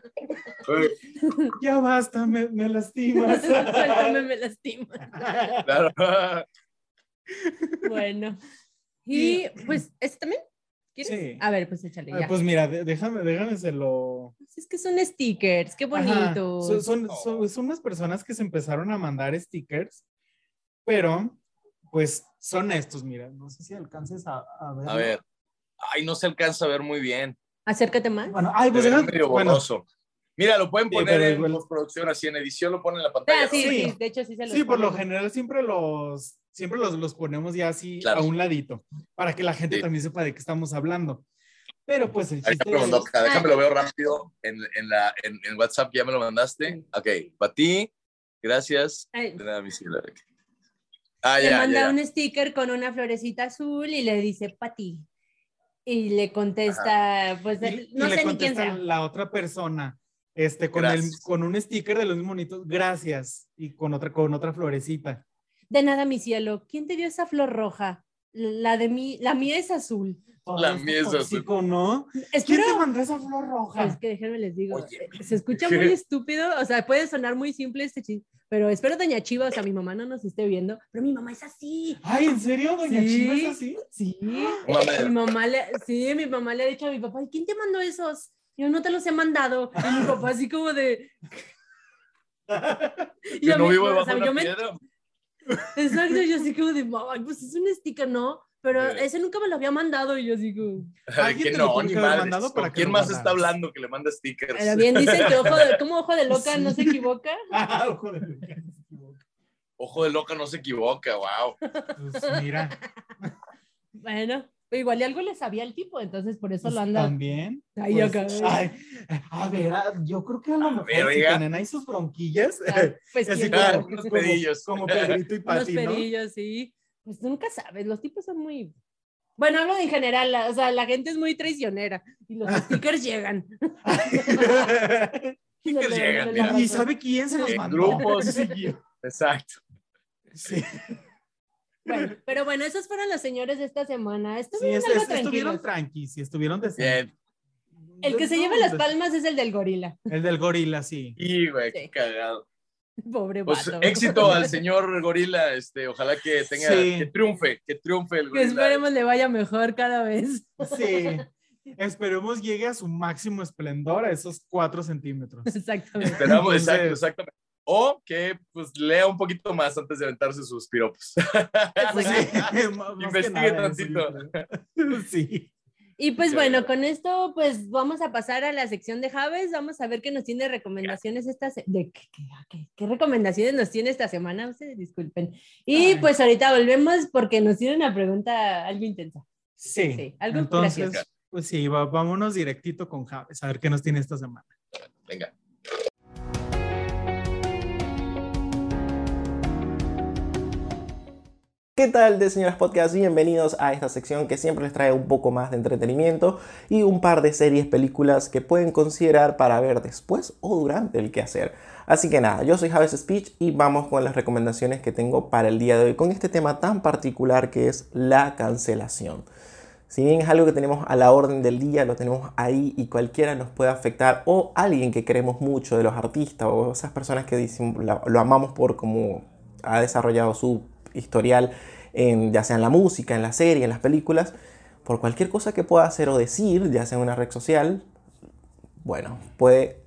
Ya basta, me, me lastimas. Suéltame, me lastima. Claro. Bueno. Y pues, ¿este también? ¿Quieres? Sí. A ver, pues échale ya. Pues mira, déjame, déjame se lo. Es que son stickers, qué Ajá, bonitos. Son, son, son- son unas personas que se empezaron a mandar stickers, pero pues son estos, mira, no sé si alcances a, a ver. A ver. Ay, no se alcanza a ver muy bien. Acércate más. Bueno, ay, pues deja- medio bueno, borroso. Mira, lo pueden Sí, poner pero en igual- postproducción, así en edición lo ponen en la pantalla. Ah, ¿no? sí, Sí. sí, de hecho sí se los sí, por lo ponen. general siempre los, siempre los, los ponemos ya así Claro. a un ladito, para que la gente Sí. también sepa de qué estamos hablando. Pero pues el Ahí chiste es- acá, déjame lo veo rápido en, en, la, en, en WhatsApp, ya me lo mandaste. Ok, para ti, gracias. Ay, De nada, mi cielo. Ah, le ya, manda ya, ya. un sticker con una florecita azul y le dice Pati. Y le contesta, pues y, no y le sé ni quién sea. la otra persona, este, con, el, Gracias. con un sticker de los mismos bonitos, gracias, y con otra, con otra florecita. De nada, mi cielo. ¿Quién te dio esa flor roja? La de mí, la mía es azul. La mía es azul. ¿no? ¿Quién Espero. te mandó esa flor roja? Es que déjenme les digo, Oye. eh, se escucha muy estúpido, o sea, puede sonar muy simple este chiste, pero espero doña Chiva, o sea, mi mamá no nos esté viendo, pero mi mamá es así. Ay, ¿en serio, doña Sí. Chiva es así? Sí. Mi mamá le, sí, mi mamá le ha dicho a mi papá, ¿y quién te mandó esos? Yo no te los he mandado. Y mi papá así como de... Y Yo no vivo o debajo sea, de una yo me- piedra. Exacto, yo así como de, "Ay, pues es un sticker, ¿no? Pero Sí. ese nunca me lo había mandado y yo así como... Alguien te no, ni que madres. mandado para ¿Con que quién más está hablando que le manda stickers? Pero bien dicen que ojo de, como ojo de loca no se equivoca. Ah, ojo de loca, no se equivoca. Ojo de loca no se equivoca, wow. Pues mira, Bueno, pero igual y algo le sabía el tipo, entonces por eso pues lo anda. también. Ahí pues, ay, a ver, yo creo que a lo mejor ver, si tienen ahí sus bronquillas, Ah, Pues así como, unos pedillos. como Pedrito y unos Pati, ¿no? pedillos, sí. Pues nunca sabes, los tipos son muy. Bueno, hablo en general, la- o sea, la gente es muy traicionera y los stickers llegan. Le- llegan, ¿Y sabe quién se los mandó? grupos. Exacto. Sí, Bueno, pero bueno, esos fueron los señores de esta semana. sí, Estuvieron es- es- estuvieron tranquilos. tranquis, sí, estuvieron decentes. Bien. El que se lleva las palmas es el del gorila. El del gorila, sí. Y, güey, qué Sí. cagado. Pobre Pues vato. éxito al señor Gorila, este, ojalá que tenga, Sí. que triunfe, que triunfe el Que Gorila. esperemos le vaya mejor cada vez. Sí. Esperemos llegue a su máximo esplendor, a esos cuatro centímetros. Exactamente. Esperamos, Entonces- exacto, exactamente. O que pues lea un poquito más antes de aventarse sus piropos. Pues sí, Investigue nada tantito. Sí. Y pues Ya, bueno, con esto pues vamos a pasar a la sección de Javes, vamos a ver qué nos tiene recomendaciones esta de qué, qué- qué- qué recomendaciones nos tiene esta semana, ustedes disculpen. Y Ay. pues ahorita volvemos porque nos tiene una pregunta algo intensa. Sí. Sí, algo Entonces, gracioso. pues sí, va- vámonos directito con Javes, a ver qué nos tiene esta semana. Venga. ¿Qué tal de señoras podcast? Bienvenidos a esta sección que siempre les trae un poco más de entretenimiento y un par de series, películas que pueden considerar para ver después o durante el quehacer. Así que nada, yo soy Javes Speech y vamos con las recomendaciones que tengo para el día de hoy con este tema tan particular que es la cancelación. Si bien es algo que tenemos a la orden del día, lo tenemos ahí y cualquiera nos puede afectar o alguien que queremos mucho de los artistas o esas personas que dicen, lo, amamos por cómo ha desarrollado su historial en, ya sea en la música, en la serie, en las películas, por cualquier cosa que pueda hacer o decir, ya sea en una red social, bueno, puede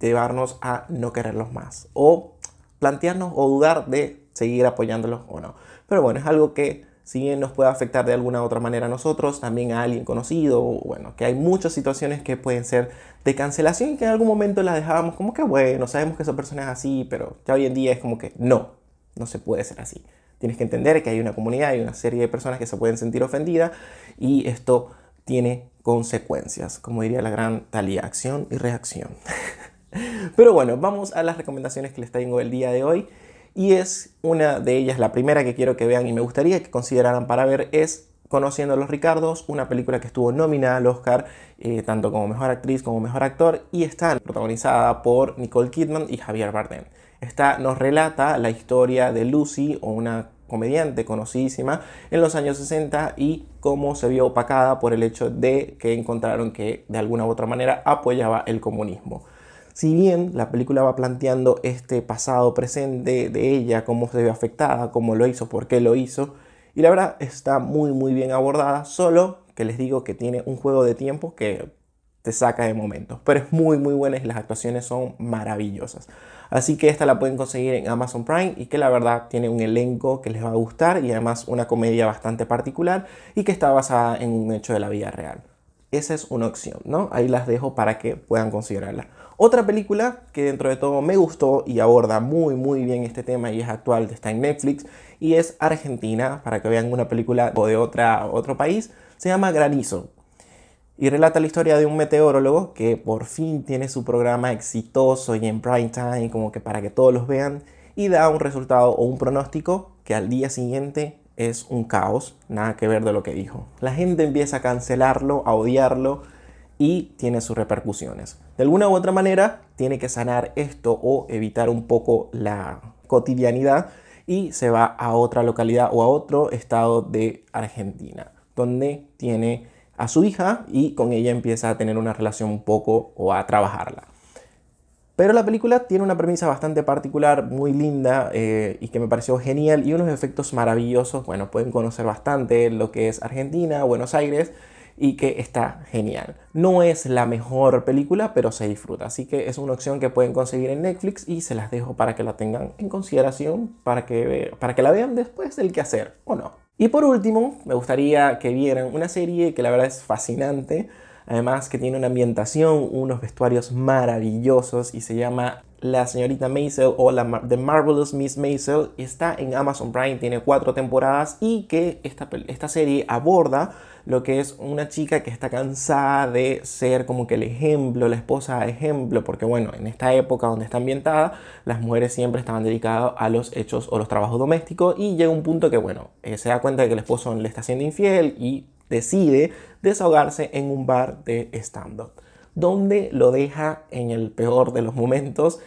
llevarnos a no quererlos más o plantearnos o dudar de seguir apoyándolos o no. Pero bueno, es algo que si bien nos puede afectar de alguna u otra manera a nosotros, también a alguien conocido, bueno, que hay muchas situaciones que pueden ser de cancelación y que en algún momento las dejábamos como que bueno, sabemos que esa persona es así, pero ya hoy en día es como que no, no se puede ser así. Tienes que entender que hay una comunidad, hay una serie de personas que se pueden sentir ofendidas y esto tiene consecuencias, como diría la gran Talía, acción y reacción. Pero bueno, vamos a las recomendaciones que les traigo el día de hoy y es una de ellas, la primera que quiero que vean y me gustaría que consideraran para ver es Conociendo a los Ricardos, una película que estuvo nominada al Oscar eh, tanto como Mejor Actriz como Mejor Actor y está protagonizada por Nicole Kidman y Javier Bardem. Esta nos relata la historia de Lucy, una comediante conocidísima en los años 60 y cómo se vio opacada por el hecho de que encontraron que de alguna u otra manera apoyaba el comunismo. Si bien la película va planteando este pasado presente de ella, cómo se vio afectada, cómo lo hizo, por qué lo hizo, y la verdad está muy muy bien abordada, solo que les digo que tiene un juego de tiempo que te saca de momentos, pero es muy muy buena y las actuaciones son maravillosas. Así que esta la pueden conseguir en Amazon Prime y que la verdad tiene un elenco que les va a gustar y además una comedia bastante particular y que está basada en un hecho de la vida real. Esa es una opción, ¿no? Ahí las dejo para que puedan considerarla. Otra película que dentro de todo me gustó y aborda muy muy bien este tema y es actual, está en Netflix y es Argentina, para que vean una película de otra, otro país, se llama Granizo. Y relata la historia de un meteorólogo que por fin tiene su programa exitoso y en prime time, como que para que todos los vean, y da un resultado o un pronóstico que al día siguiente es un caos, nada que ver de lo que dijo. La gente empieza a cancelarlo, a odiarlo y tiene sus repercusiones. De alguna u otra manera, tiene que sanar esto o evitar un poco la cotidianidad y se va a otra localidad o a otro estado de Argentina, donde tiene a su hija y con ella empieza a tener una relación poco o a trabajarla. Pero la película tiene una premisa bastante particular, muy linda eh, y que me pareció genial y unos efectos maravillosos. Bueno, pueden conocer bastante lo que es Argentina, Buenos Aires y que está genial. No es la mejor película, pero se disfruta. Así que es una opción que pueden conseguir en Netflix y se las dejo para que la tengan en consideración, para que, para que la vean después del que hacer o no. Y por último, me gustaría que vieran una serie que la verdad es fascinante Además que tiene una ambientación, unos vestuarios maravillosos y se llama La señorita Maisel o la, The Marvelous Miss Maisel. Está en Amazon Prime, tiene cuatro temporadas y que esta, esta serie aborda lo que es una chica que está cansada de ser como que el ejemplo, la esposa ejemplo, porque bueno, en esta época donde está ambientada, las mujeres siempre estaban dedicadas a los hechos o los trabajos domésticos y llega un punto que bueno, eh, se da cuenta de que el esposo le está siendo infiel y decide desahogarse en un bar de stand-up, donde lo deja en el peor de los momentos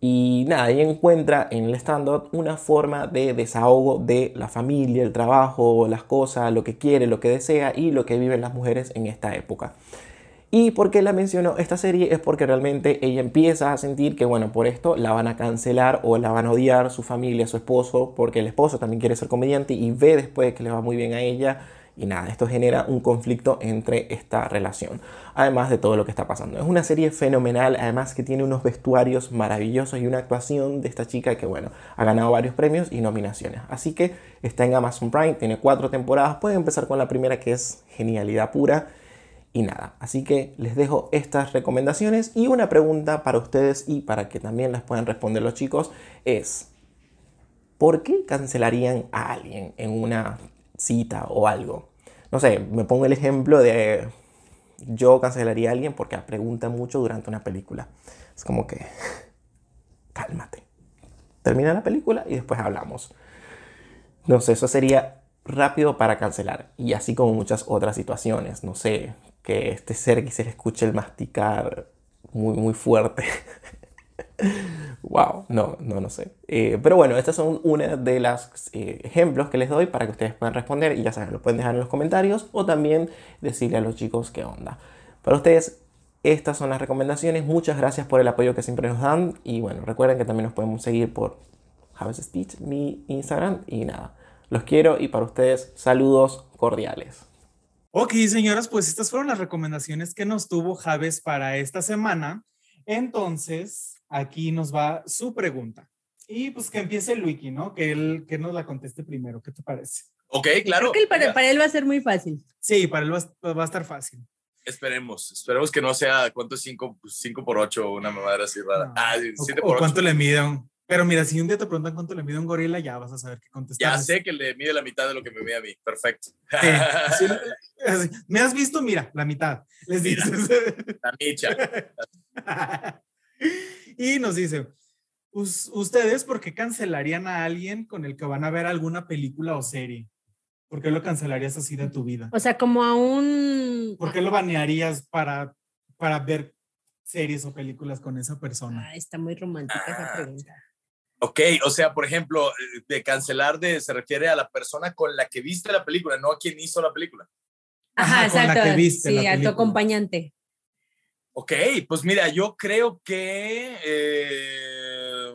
y nada, ella encuentra en el stand-up una forma de desahogo de la familia, el trabajo, las cosas, lo que quiere, lo que desea y lo que viven las mujeres en esta época. ¿Y por qué la menciono esta serie? Es porque realmente ella empieza a sentir que, bueno, por esto la van a cancelar o la van a odiar su familia, su esposo, porque el esposo también quiere ser comediante y ve después que le va muy bien a ella y nada, esto genera un conflicto entre esta relación, además de todo lo que está pasando. Es una serie fenomenal, además que tiene unos vestuarios maravillosos y una actuación de esta chica que, bueno, ha ganado varios premios y nominaciones. Así que está en Amazon Prime, tiene cuatro temporadas, pueden empezar con la primera que es genialidad pura. Y nada, así que les dejo estas recomendaciones y una pregunta para ustedes y para que también las puedan responder los chicos es, ¿por qué cancelarían a alguien en una cita o algo. No sé, me pongo el ejemplo de yo cancelaría a alguien porque pregunta mucho durante una película. Es como que, cálmate. Termina la película y después hablamos. No sé, eso sería rápido para cancelar. Y así como muchas otras situaciones. No sé, que este ser que se le escuche el masticar muy, muy fuerte. wow, no, no, no sé. Eh, pero bueno, estas son una de los eh, ejemplos que les doy para que ustedes puedan responder y ya saben, lo pueden dejar en los comentarios o también decirle a los chicos qué onda. Para ustedes, estas son las recomendaciones. Muchas gracias por el apoyo que siempre nos dan y bueno, recuerden que también nos podemos seguir por Have Speech, mi Instagram y nada. Los quiero y para ustedes saludos cordiales. Ok, señoras, pues estas fueron las recomendaciones que nos tuvo Javes para esta semana. Entonces, aquí nos va su pregunta. Y pues que empiece Luiki, ¿no? Que él que nos la conteste primero. ¿Qué te parece? Ok, claro. Creo que para, para, él va a ser muy fácil. Sí, para él va, va a estar fácil. Esperemos, esperemos que no sea, ¿cuánto es 5 por 8 una madre así rara? No. Ah, O- 7 o, por 8. cuánto le miden. Pero mira, si un día te preguntan cuánto le mide un gorila, ya vas a saber qué contestar. Ya sé que le mide la mitad de lo que me mide a mí. Perfecto. Sí, sí, ¿Me has visto? Mira, la mitad. Les Mira. dices. La micha. y nos dice, "Us- ¿ustedes por qué cancelarían a alguien con el que van a ver alguna película o serie? ¿Por qué lo cancelarías así de tu vida? O sea, como a un... ¿Por qué lo banearías para, para ver series o películas con esa persona? Ah, está muy romántica esa Ah, pregunta. Ok, o sea, por ejemplo, eh, de cancelar de, se refiere a la persona con la que viste la película, no a quien hizo la película. Ajá, Ajá, con la exacto. que viste sí, la a tu acompañante. Ok, pues mira, yo creo que eh,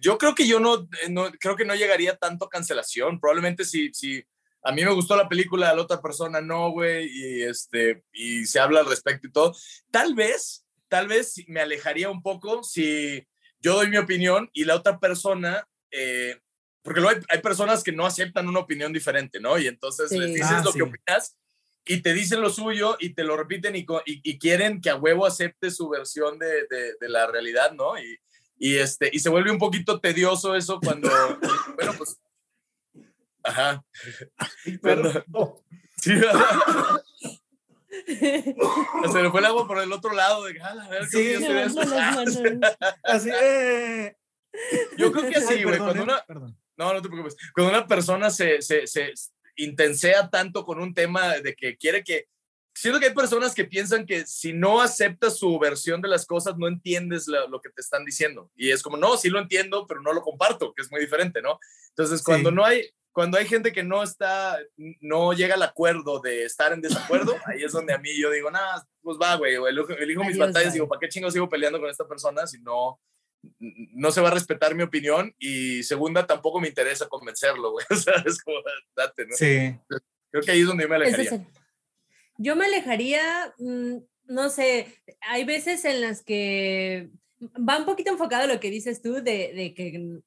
yo creo que yo no, no creo que no llegaría tanto a cancelación. Probablemente si, si a mí me gustó la película, a la otra persona no, güey, y este y se habla al respecto y todo. Tal vez, tal vez me alejaría un poco si yo doy mi opinión y la otra persona eh, porque luego hay, hay personas que no aceptan una opinión diferente, ¿no? Y entonces Sí. les dices Ah, lo sí. que opinas y te dicen lo suyo y te lo repiten y, y, y quieren que a huevo acepte su versión de, de, de la realidad, ¿no? Y, y, este, y se vuelve un poquito tedioso eso cuando, bueno, pues, ajá. Perdón. Sí, se le fue el agua por el otro lado. De, "Ah, a ver, Sí. yo estoy Levantó las asustado". manos. Así, eh. Yo creo que Ay, sí, güey. Cuando eh, una, perdón. No, no te preocupes. Cuando una persona se, se, se intensea tanto con un tema de que quiere que... Siento que hay personas que piensan que si no aceptas su versión de las cosas, no entiendes lo que te están diciendo. Y es como, no, sí lo entiendo, pero no lo comparto, que es muy diferente, ¿no? Entonces, cuando Sí. no hay... Cuando hay gente que no está, no llega al acuerdo de estar en desacuerdo, ahí es donde a mí yo digo, nada, pues va, güey, elijo, elijo mis batallas, digo, ¿para qué chingo sigo peleando con esta persona si no, no se va a respetar mi opinión y segunda tampoco me interesa convencerlo, güey. O sea, es como, date, ¿no? Sí. Creo que ahí es donde yo me alejaría. es Yo me alejaría, mm, no sé, hay veces en las que va un poquito enfocado a lo que dices tú de, de que,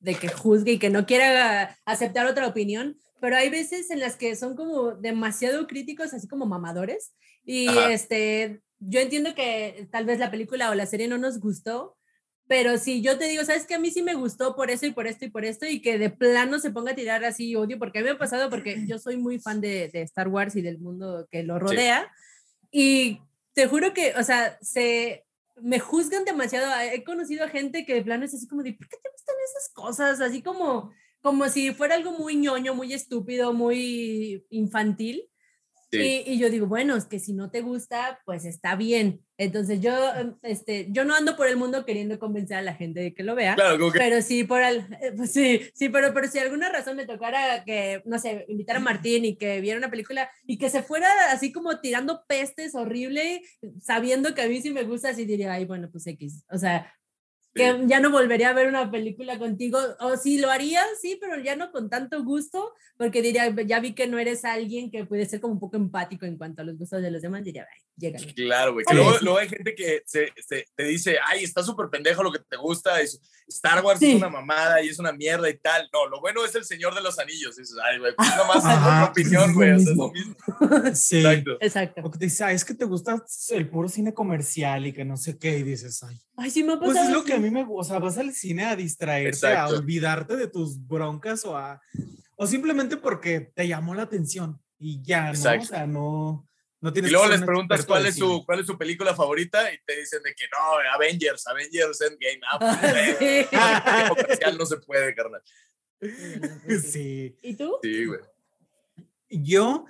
de que juzgue y que no quiera aceptar otra opinión, pero hay veces en las que son como demasiado críticos, así como mamadores, y Ajá. este, yo entiendo que tal vez la película o la serie no nos gustó, pero si yo te digo, sabes que a mí sí me gustó por eso y por esto y por esto, y que de plano se ponga a tirar así odio, porque a mí me ha pasado porque yo soy muy fan de, de Star Wars y del mundo que lo rodea, y te juro que, o sea, se me juzgan demasiado. He conocido a gente que de plano es así como de, ¿por qué te gustan esas cosas? Así como, como si fuera algo muy ñoño, muy estúpido, muy infantil. Sí. Y, y yo digo, bueno, es que si no te gusta, pues está bien. Entonces yo, em, este, yo no ando por el mundo queriendo convencer a la gente de que lo vea. Claro, como que Pero sí, por al, eh, pues sí, sí, pero, pero si alguna razón me tocara que, no sé, invitar a Martín y que viera una película y que se fuera así como tirando pestes horrible, sabiendo que a mí sí me gusta, así diría, ay, bueno, pues X. O sea, que ya no volvería a ver una película contigo, o sí lo haría, sí, pero ya no con tanto gusto, porque diría, ya vi que no eres alguien que puede ser como un poco empático en cuanto a los gustos de los demás, diría, ay, llégale. Claro, güey. Que luego, hay gente que se, se- te dice, ay, está súper pendejo lo que te gusta, es- Star Wars Sí. es una mamada y es una mierda y tal. No, lo bueno es el Señor de los Anillos. Y dices, ay, güey, pues nomás es Ajá, otra opinión, es güey. lo o sea, es lo mismo. mismo. Sí. Exacto. Exacto. O que te dice, "Ay, es que te gusta el puro cine comercial y que no sé qué, y dices, ay. Ay, sí me ha Pues pasado. es lo que a mí me gusta, o sea, vas al cine a distraerte, Exacto. a olvidarte de tus broncas o a, o simplemente porque te llamó la atención y ya, ¿no? Exacto. O sea, no, no Y tienes luego les un preguntas cuál es, su, cuál es su película favorita y te dicen de que no, Avengers, Avengers Endgame. Ah, pues, Sí. güey, comercial no se puede, carnal. Sí. ¿Y tú? Sí, güey. Yo,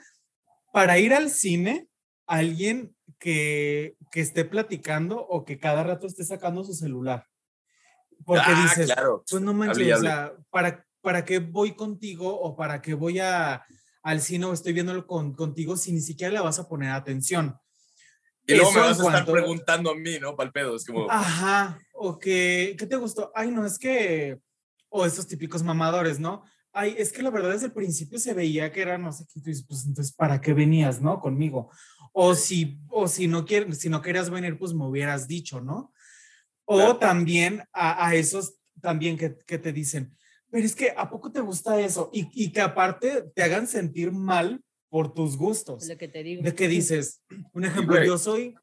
para ir al cine, alguien que, que esté platicando o que cada rato esté sacando su celular. Porque ah, dices, claro. pues no manches, Hable o sea, ¿para, ¿para qué voy contigo o para qué voy a, al cine o estoy viéndolo con, contigo si ni siquiera le vas a poner atención? Y luego me Eso en vas a estar preguntando a mí, ¿no? Pal pedo. Es como, Ajá, o que, ¿qué te gustó? Ay, no, es que, o esos típicos mamadores, ¿no? ay, es que la verdad desde el principio se veía que era no sé qué, pues entonces, ¿para qué venías, no? Conmigo. O si, o si no, quieres, si no querías venir, pues me hubieras dicho, ¿no? O también a, a, esos también que, que, te dicen, pero es que ¿a poco te gusta eso? Y, y, que aparte te hagan sentir mal por tus gustos. Lo que te digo. De que dices, un ejemplo, yo soy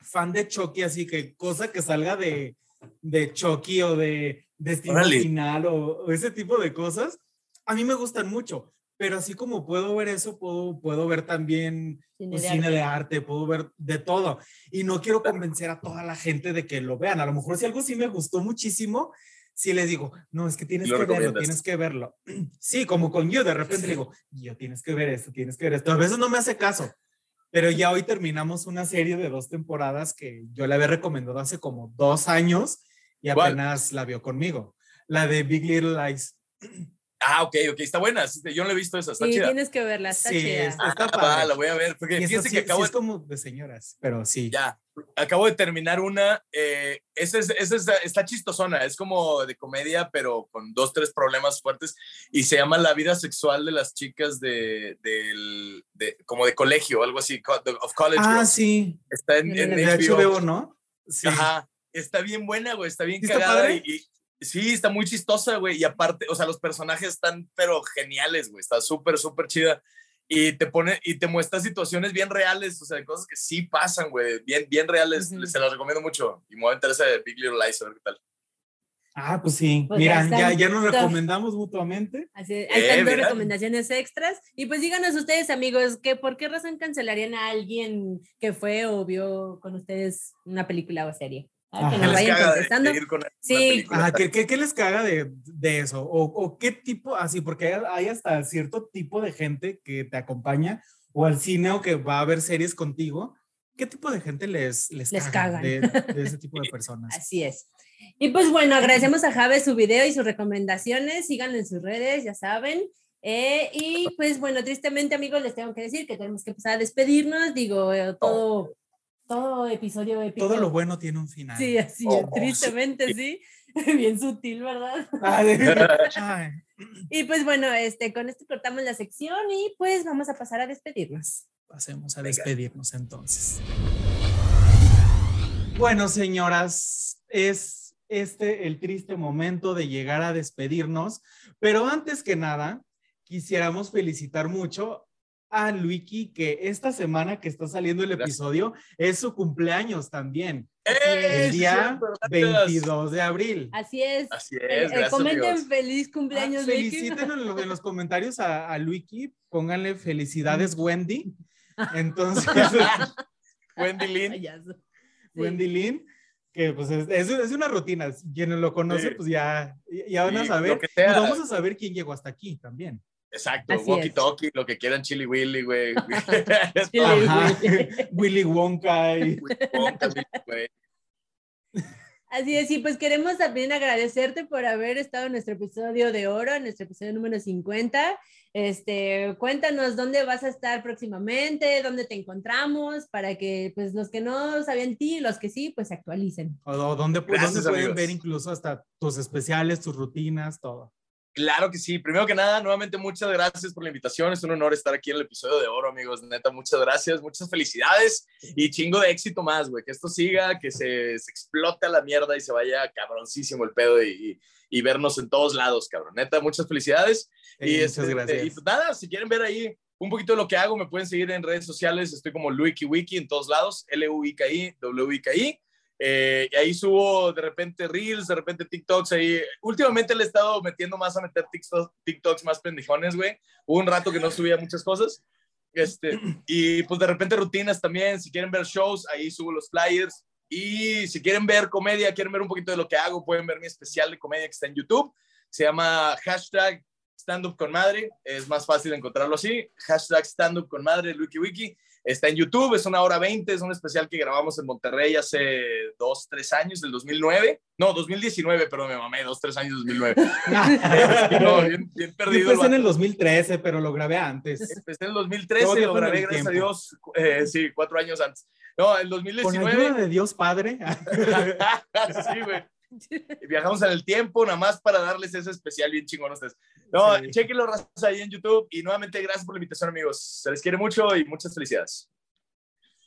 fan de Chucky, así que cosa que salga de, de Chucky o de Destino Final o, o, ese tipo de cosas, a mí me gustan mucho. Pero así como puedo ver eso, puedo, puedo ver también cine, pues, de, cine arte. de, arte. puedo ver de todo. Y no quiero convencer a toda la gente de que lo vean. A lo mejor si algo sí me gustó muchísimo, sí les digo, no, es que tienes que verlo, tienes que verlo. Sí, como con yo, de repente digo, yo tienes que ver esto, tienes que ver esto. A veces no me hace caso, pero ya hoy terminamos una serie de dos temporadas que yo le había recomendado hace como dos años y apenas ¿Cuál? la vio conmigo. La de Big Little Lies. Ah, ok, ok, está buena. Yo no he visto esa, está sí, chida. tienes que verla, está sí, chida. Está, está ah, va, la voy a ver. Porque fíjense sí, que acabo sí es como de señoras, pero sí. Ya, acabo de terminar una. Eh, esa, es, esa es, está chistosona, es como de comedia, pero con dos, tres problemas fuertes. Y se llama La vida sexual de las chicas de, de, de como de colegio, algo así, of college. Ah, girls. sí. Está en, en de HBO. HBO, ¿no? Sí. Ajá. Está bien buena, güey, está bien ¿Sí cagada. Está y, y, Sí, está muy chistosa, güey. Y aparte, o sea, los personajes están, pero geniales, güey. Está súper, súper chida. Y te pone, y te muestra situaciones bien reales, o sea, cosas que sí pasan, güey. Bien, bien reales. Uh -huh. Se las recomiendo mucho. Y me voy a interesar de Big Little Lies, a ver qué tal. Ah, pues sí. Pues mira, ya, ya, ya, nos recomendamos mutuamente. Así es. Hay eh, dos recomendaciones extras. Y pues díganos ustedes, amigos, que por qué razón cancelarían a alguien que fue o vio con ustedes una película o serie. Ah, que nos vayan contestando. sí. Ah, ¿qué, qué, qué, les caga de, de eso? O, ¿O, qué tipo, así, porque hay hasta cierto tipo de gente que te acompaña o al cine o que va a ver series contigo. ¿Qué tipo de gente les, les, les caga cagan. de, de, ese tipo de personas? Así es. Y pues bueno, agradecemos a Jave su video y sus recomendaciones. Síganlo en sus redes, ya saben. Eh, y pues bueno, tristemente amigos, les tengo que decir que tenemos que empezar a despedirnos. Digo, eh, todo todo episodio épico. Todo lo bueno tiene un final. Sí, así oh, tristemente sí. sí. Bien sutil, ¿verdad? Ay. y pues bueno, este, con esto cortamos la sección y pues vamos a pasar a despedirnos. Pasemos a despedirnos entonces. Bueno, señoras, es este el triste momento de llegar a despedirnos, pero antes que nada, quisiéramos felicitar mucho a Luiki que esta semana que está saliendo el episodio es su cumpleaños también. ¡Eh! El día 22 de abril. Así es. Así es. Eh, comenten amigos. feliz cumpleaños, ah, Feliciten en los, en los, comentarios a, a Luiki, pónganle felicidades, Wendy. Entonces, Wendy Lynn. Sí. Wendy Lynn que pues es, es, es, una rutina. Quienes lo conocen, sí. pues ya, ya van sí, a saber. Y vamos a saber quién llegó hasta aquí también. Exacto, walkie talkie, lo que quieran, Chili Willy, güey. Willy Wonka. Y... Willy Wonka, güey. Así es, y pues queremos también agradecerte por haber estado en nuestro episodio de oro, en nuestro episodio número 50. Este, cuéntanos dónde vas a estar próximamente, dónde te encontramos, para que pues los que no sabían ti, los que sí, pues se actualicen. O, o dónde, Gracias, dónde pueden ver incluso hasta tus especiales, tus rutinas, todo. Claro que sí. Primero que nada, nuevamente muchas gracias por la invitación. Es un honor estar aquí en el episodio de oro, amigos. Neta, muchas gracias, muchas felicidades y chingo de éxito más, güey. Que esto siga, que se, se, explote a la mierda y se vaya cabroncísimo el pedo y, y, y vernos en todos lados, cabrón. Neta, muchas felicidades. Sí, y, muchas este, gracias. y pues nada, si quieren ver ahí un poquito de lo que hago, me pueden seguir en redes sociales. Estoy como Luiki Wiki en todos lados, L-U-I-K-I, W-I-K-I. Eh, y ahí subo de repente reels, de repente TikToks. Ahí. Últimamente le he estado metiendo más a meter TikToks, más pendejones, güey. Hubo un rato que no subía muchas cosas. Este, y pues de repente rutinas también. Si quieren ver shows, ahí subo los flyers. Y si quieren ver comedia, quieren ver un poquito de lo que hago, pueden ver mi especial de comedia que está en YouTube. Se llama hashtag stand up con madre. Es más fácil encontrarlo así. Hashtag stand up con madre, Wiki Wiki. Está en YouTube, es una hora 20, es un especial que grabamos en Monterrey hace dos, tres años, del 2009. No, 2019, perdón, me mamé, dos, tres años, 2009. no, bien, bien perdido. Empecé en el 2013, pero lo grabé antes. Empecé en el 2013, lo grabé, gracias a Dios, eh, sí, cuatro años antes. No, el 2019. Con ayuda de Dios Padre. sí, güey. Viajamos en el tiempo, nada más para darles ese especial bien chingón a ustedes. No, Sí. chequenlo ahí en YouTube. Y nuevamente, gracias por la invitación, amigos. Se les quiere mucho y muchas felicidades.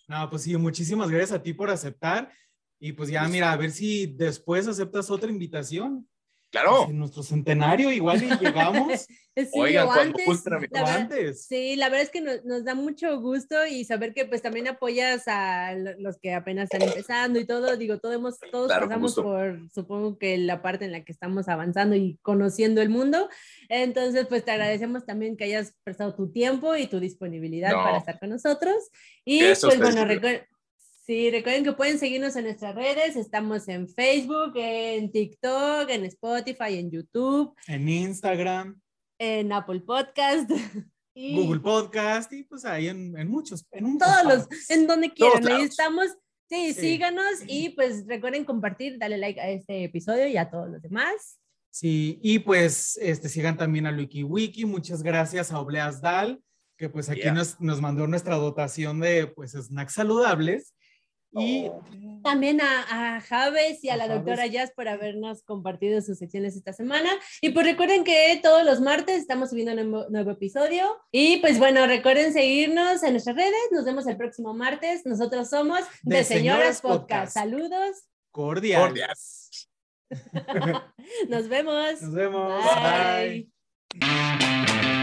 No, pues sí, muchísimas gracias a ti por aceptar. Y pues ya, mira, a ver si después aceptas otra invitación. Claro. En nuestro centenario, igual y llegamos Sí, Oigan, antes, amigos. la verdad- antes. Sí, la verdad es que nos, nos da mucho gusto y saber que pues también apoyas a lo- los que apenas están empezando y todo, digo, todos, hemos, todos Claro, pasamos por, supongo que la parte en la que estamos avanzando y conociendo el mundo, entonces pues te agradecemos también que hayas prestado tu tiempo y tu disponibilidad No. para estar con nosotros y a pues bueno, chicos. Sí, recuerden que pueden seguirnos en nuestras redes, estamos en Facebook, en TikTok, en Spotify, en YouTube, En Instagram, en Apple Podcast. y- Google Podcast y pues ahí en, en muchos, en un todos los, en donde quieran, ahí estamos. Sí, Sí. síganos y pues recuerden compartir, darle like a este episodio y a todos los demás. Sí, y pues este, sigan también a WikiWiki. Muchas gracias a Obleas Dal, que pues aquí Yeah. nos, nos mandó nuestra dotación de pues snacks saludables. Y. También a, a Javes y a, A la doctora Javes. Jazz por habernos compartido sus secciones esta semana. Y pues recuerden que todos los martes estamos subiendo un nuevo, nuevo episodio. Y pues bueno, recuerden seguirnos en nuestras redes. Nos vemos el próximo martes. Nosotros somos De De, Señoras Señoras Podcast. Podcast. Saludos. cordiales. Cordiales. Nos vemos. Nos vemos. Bye. Bye.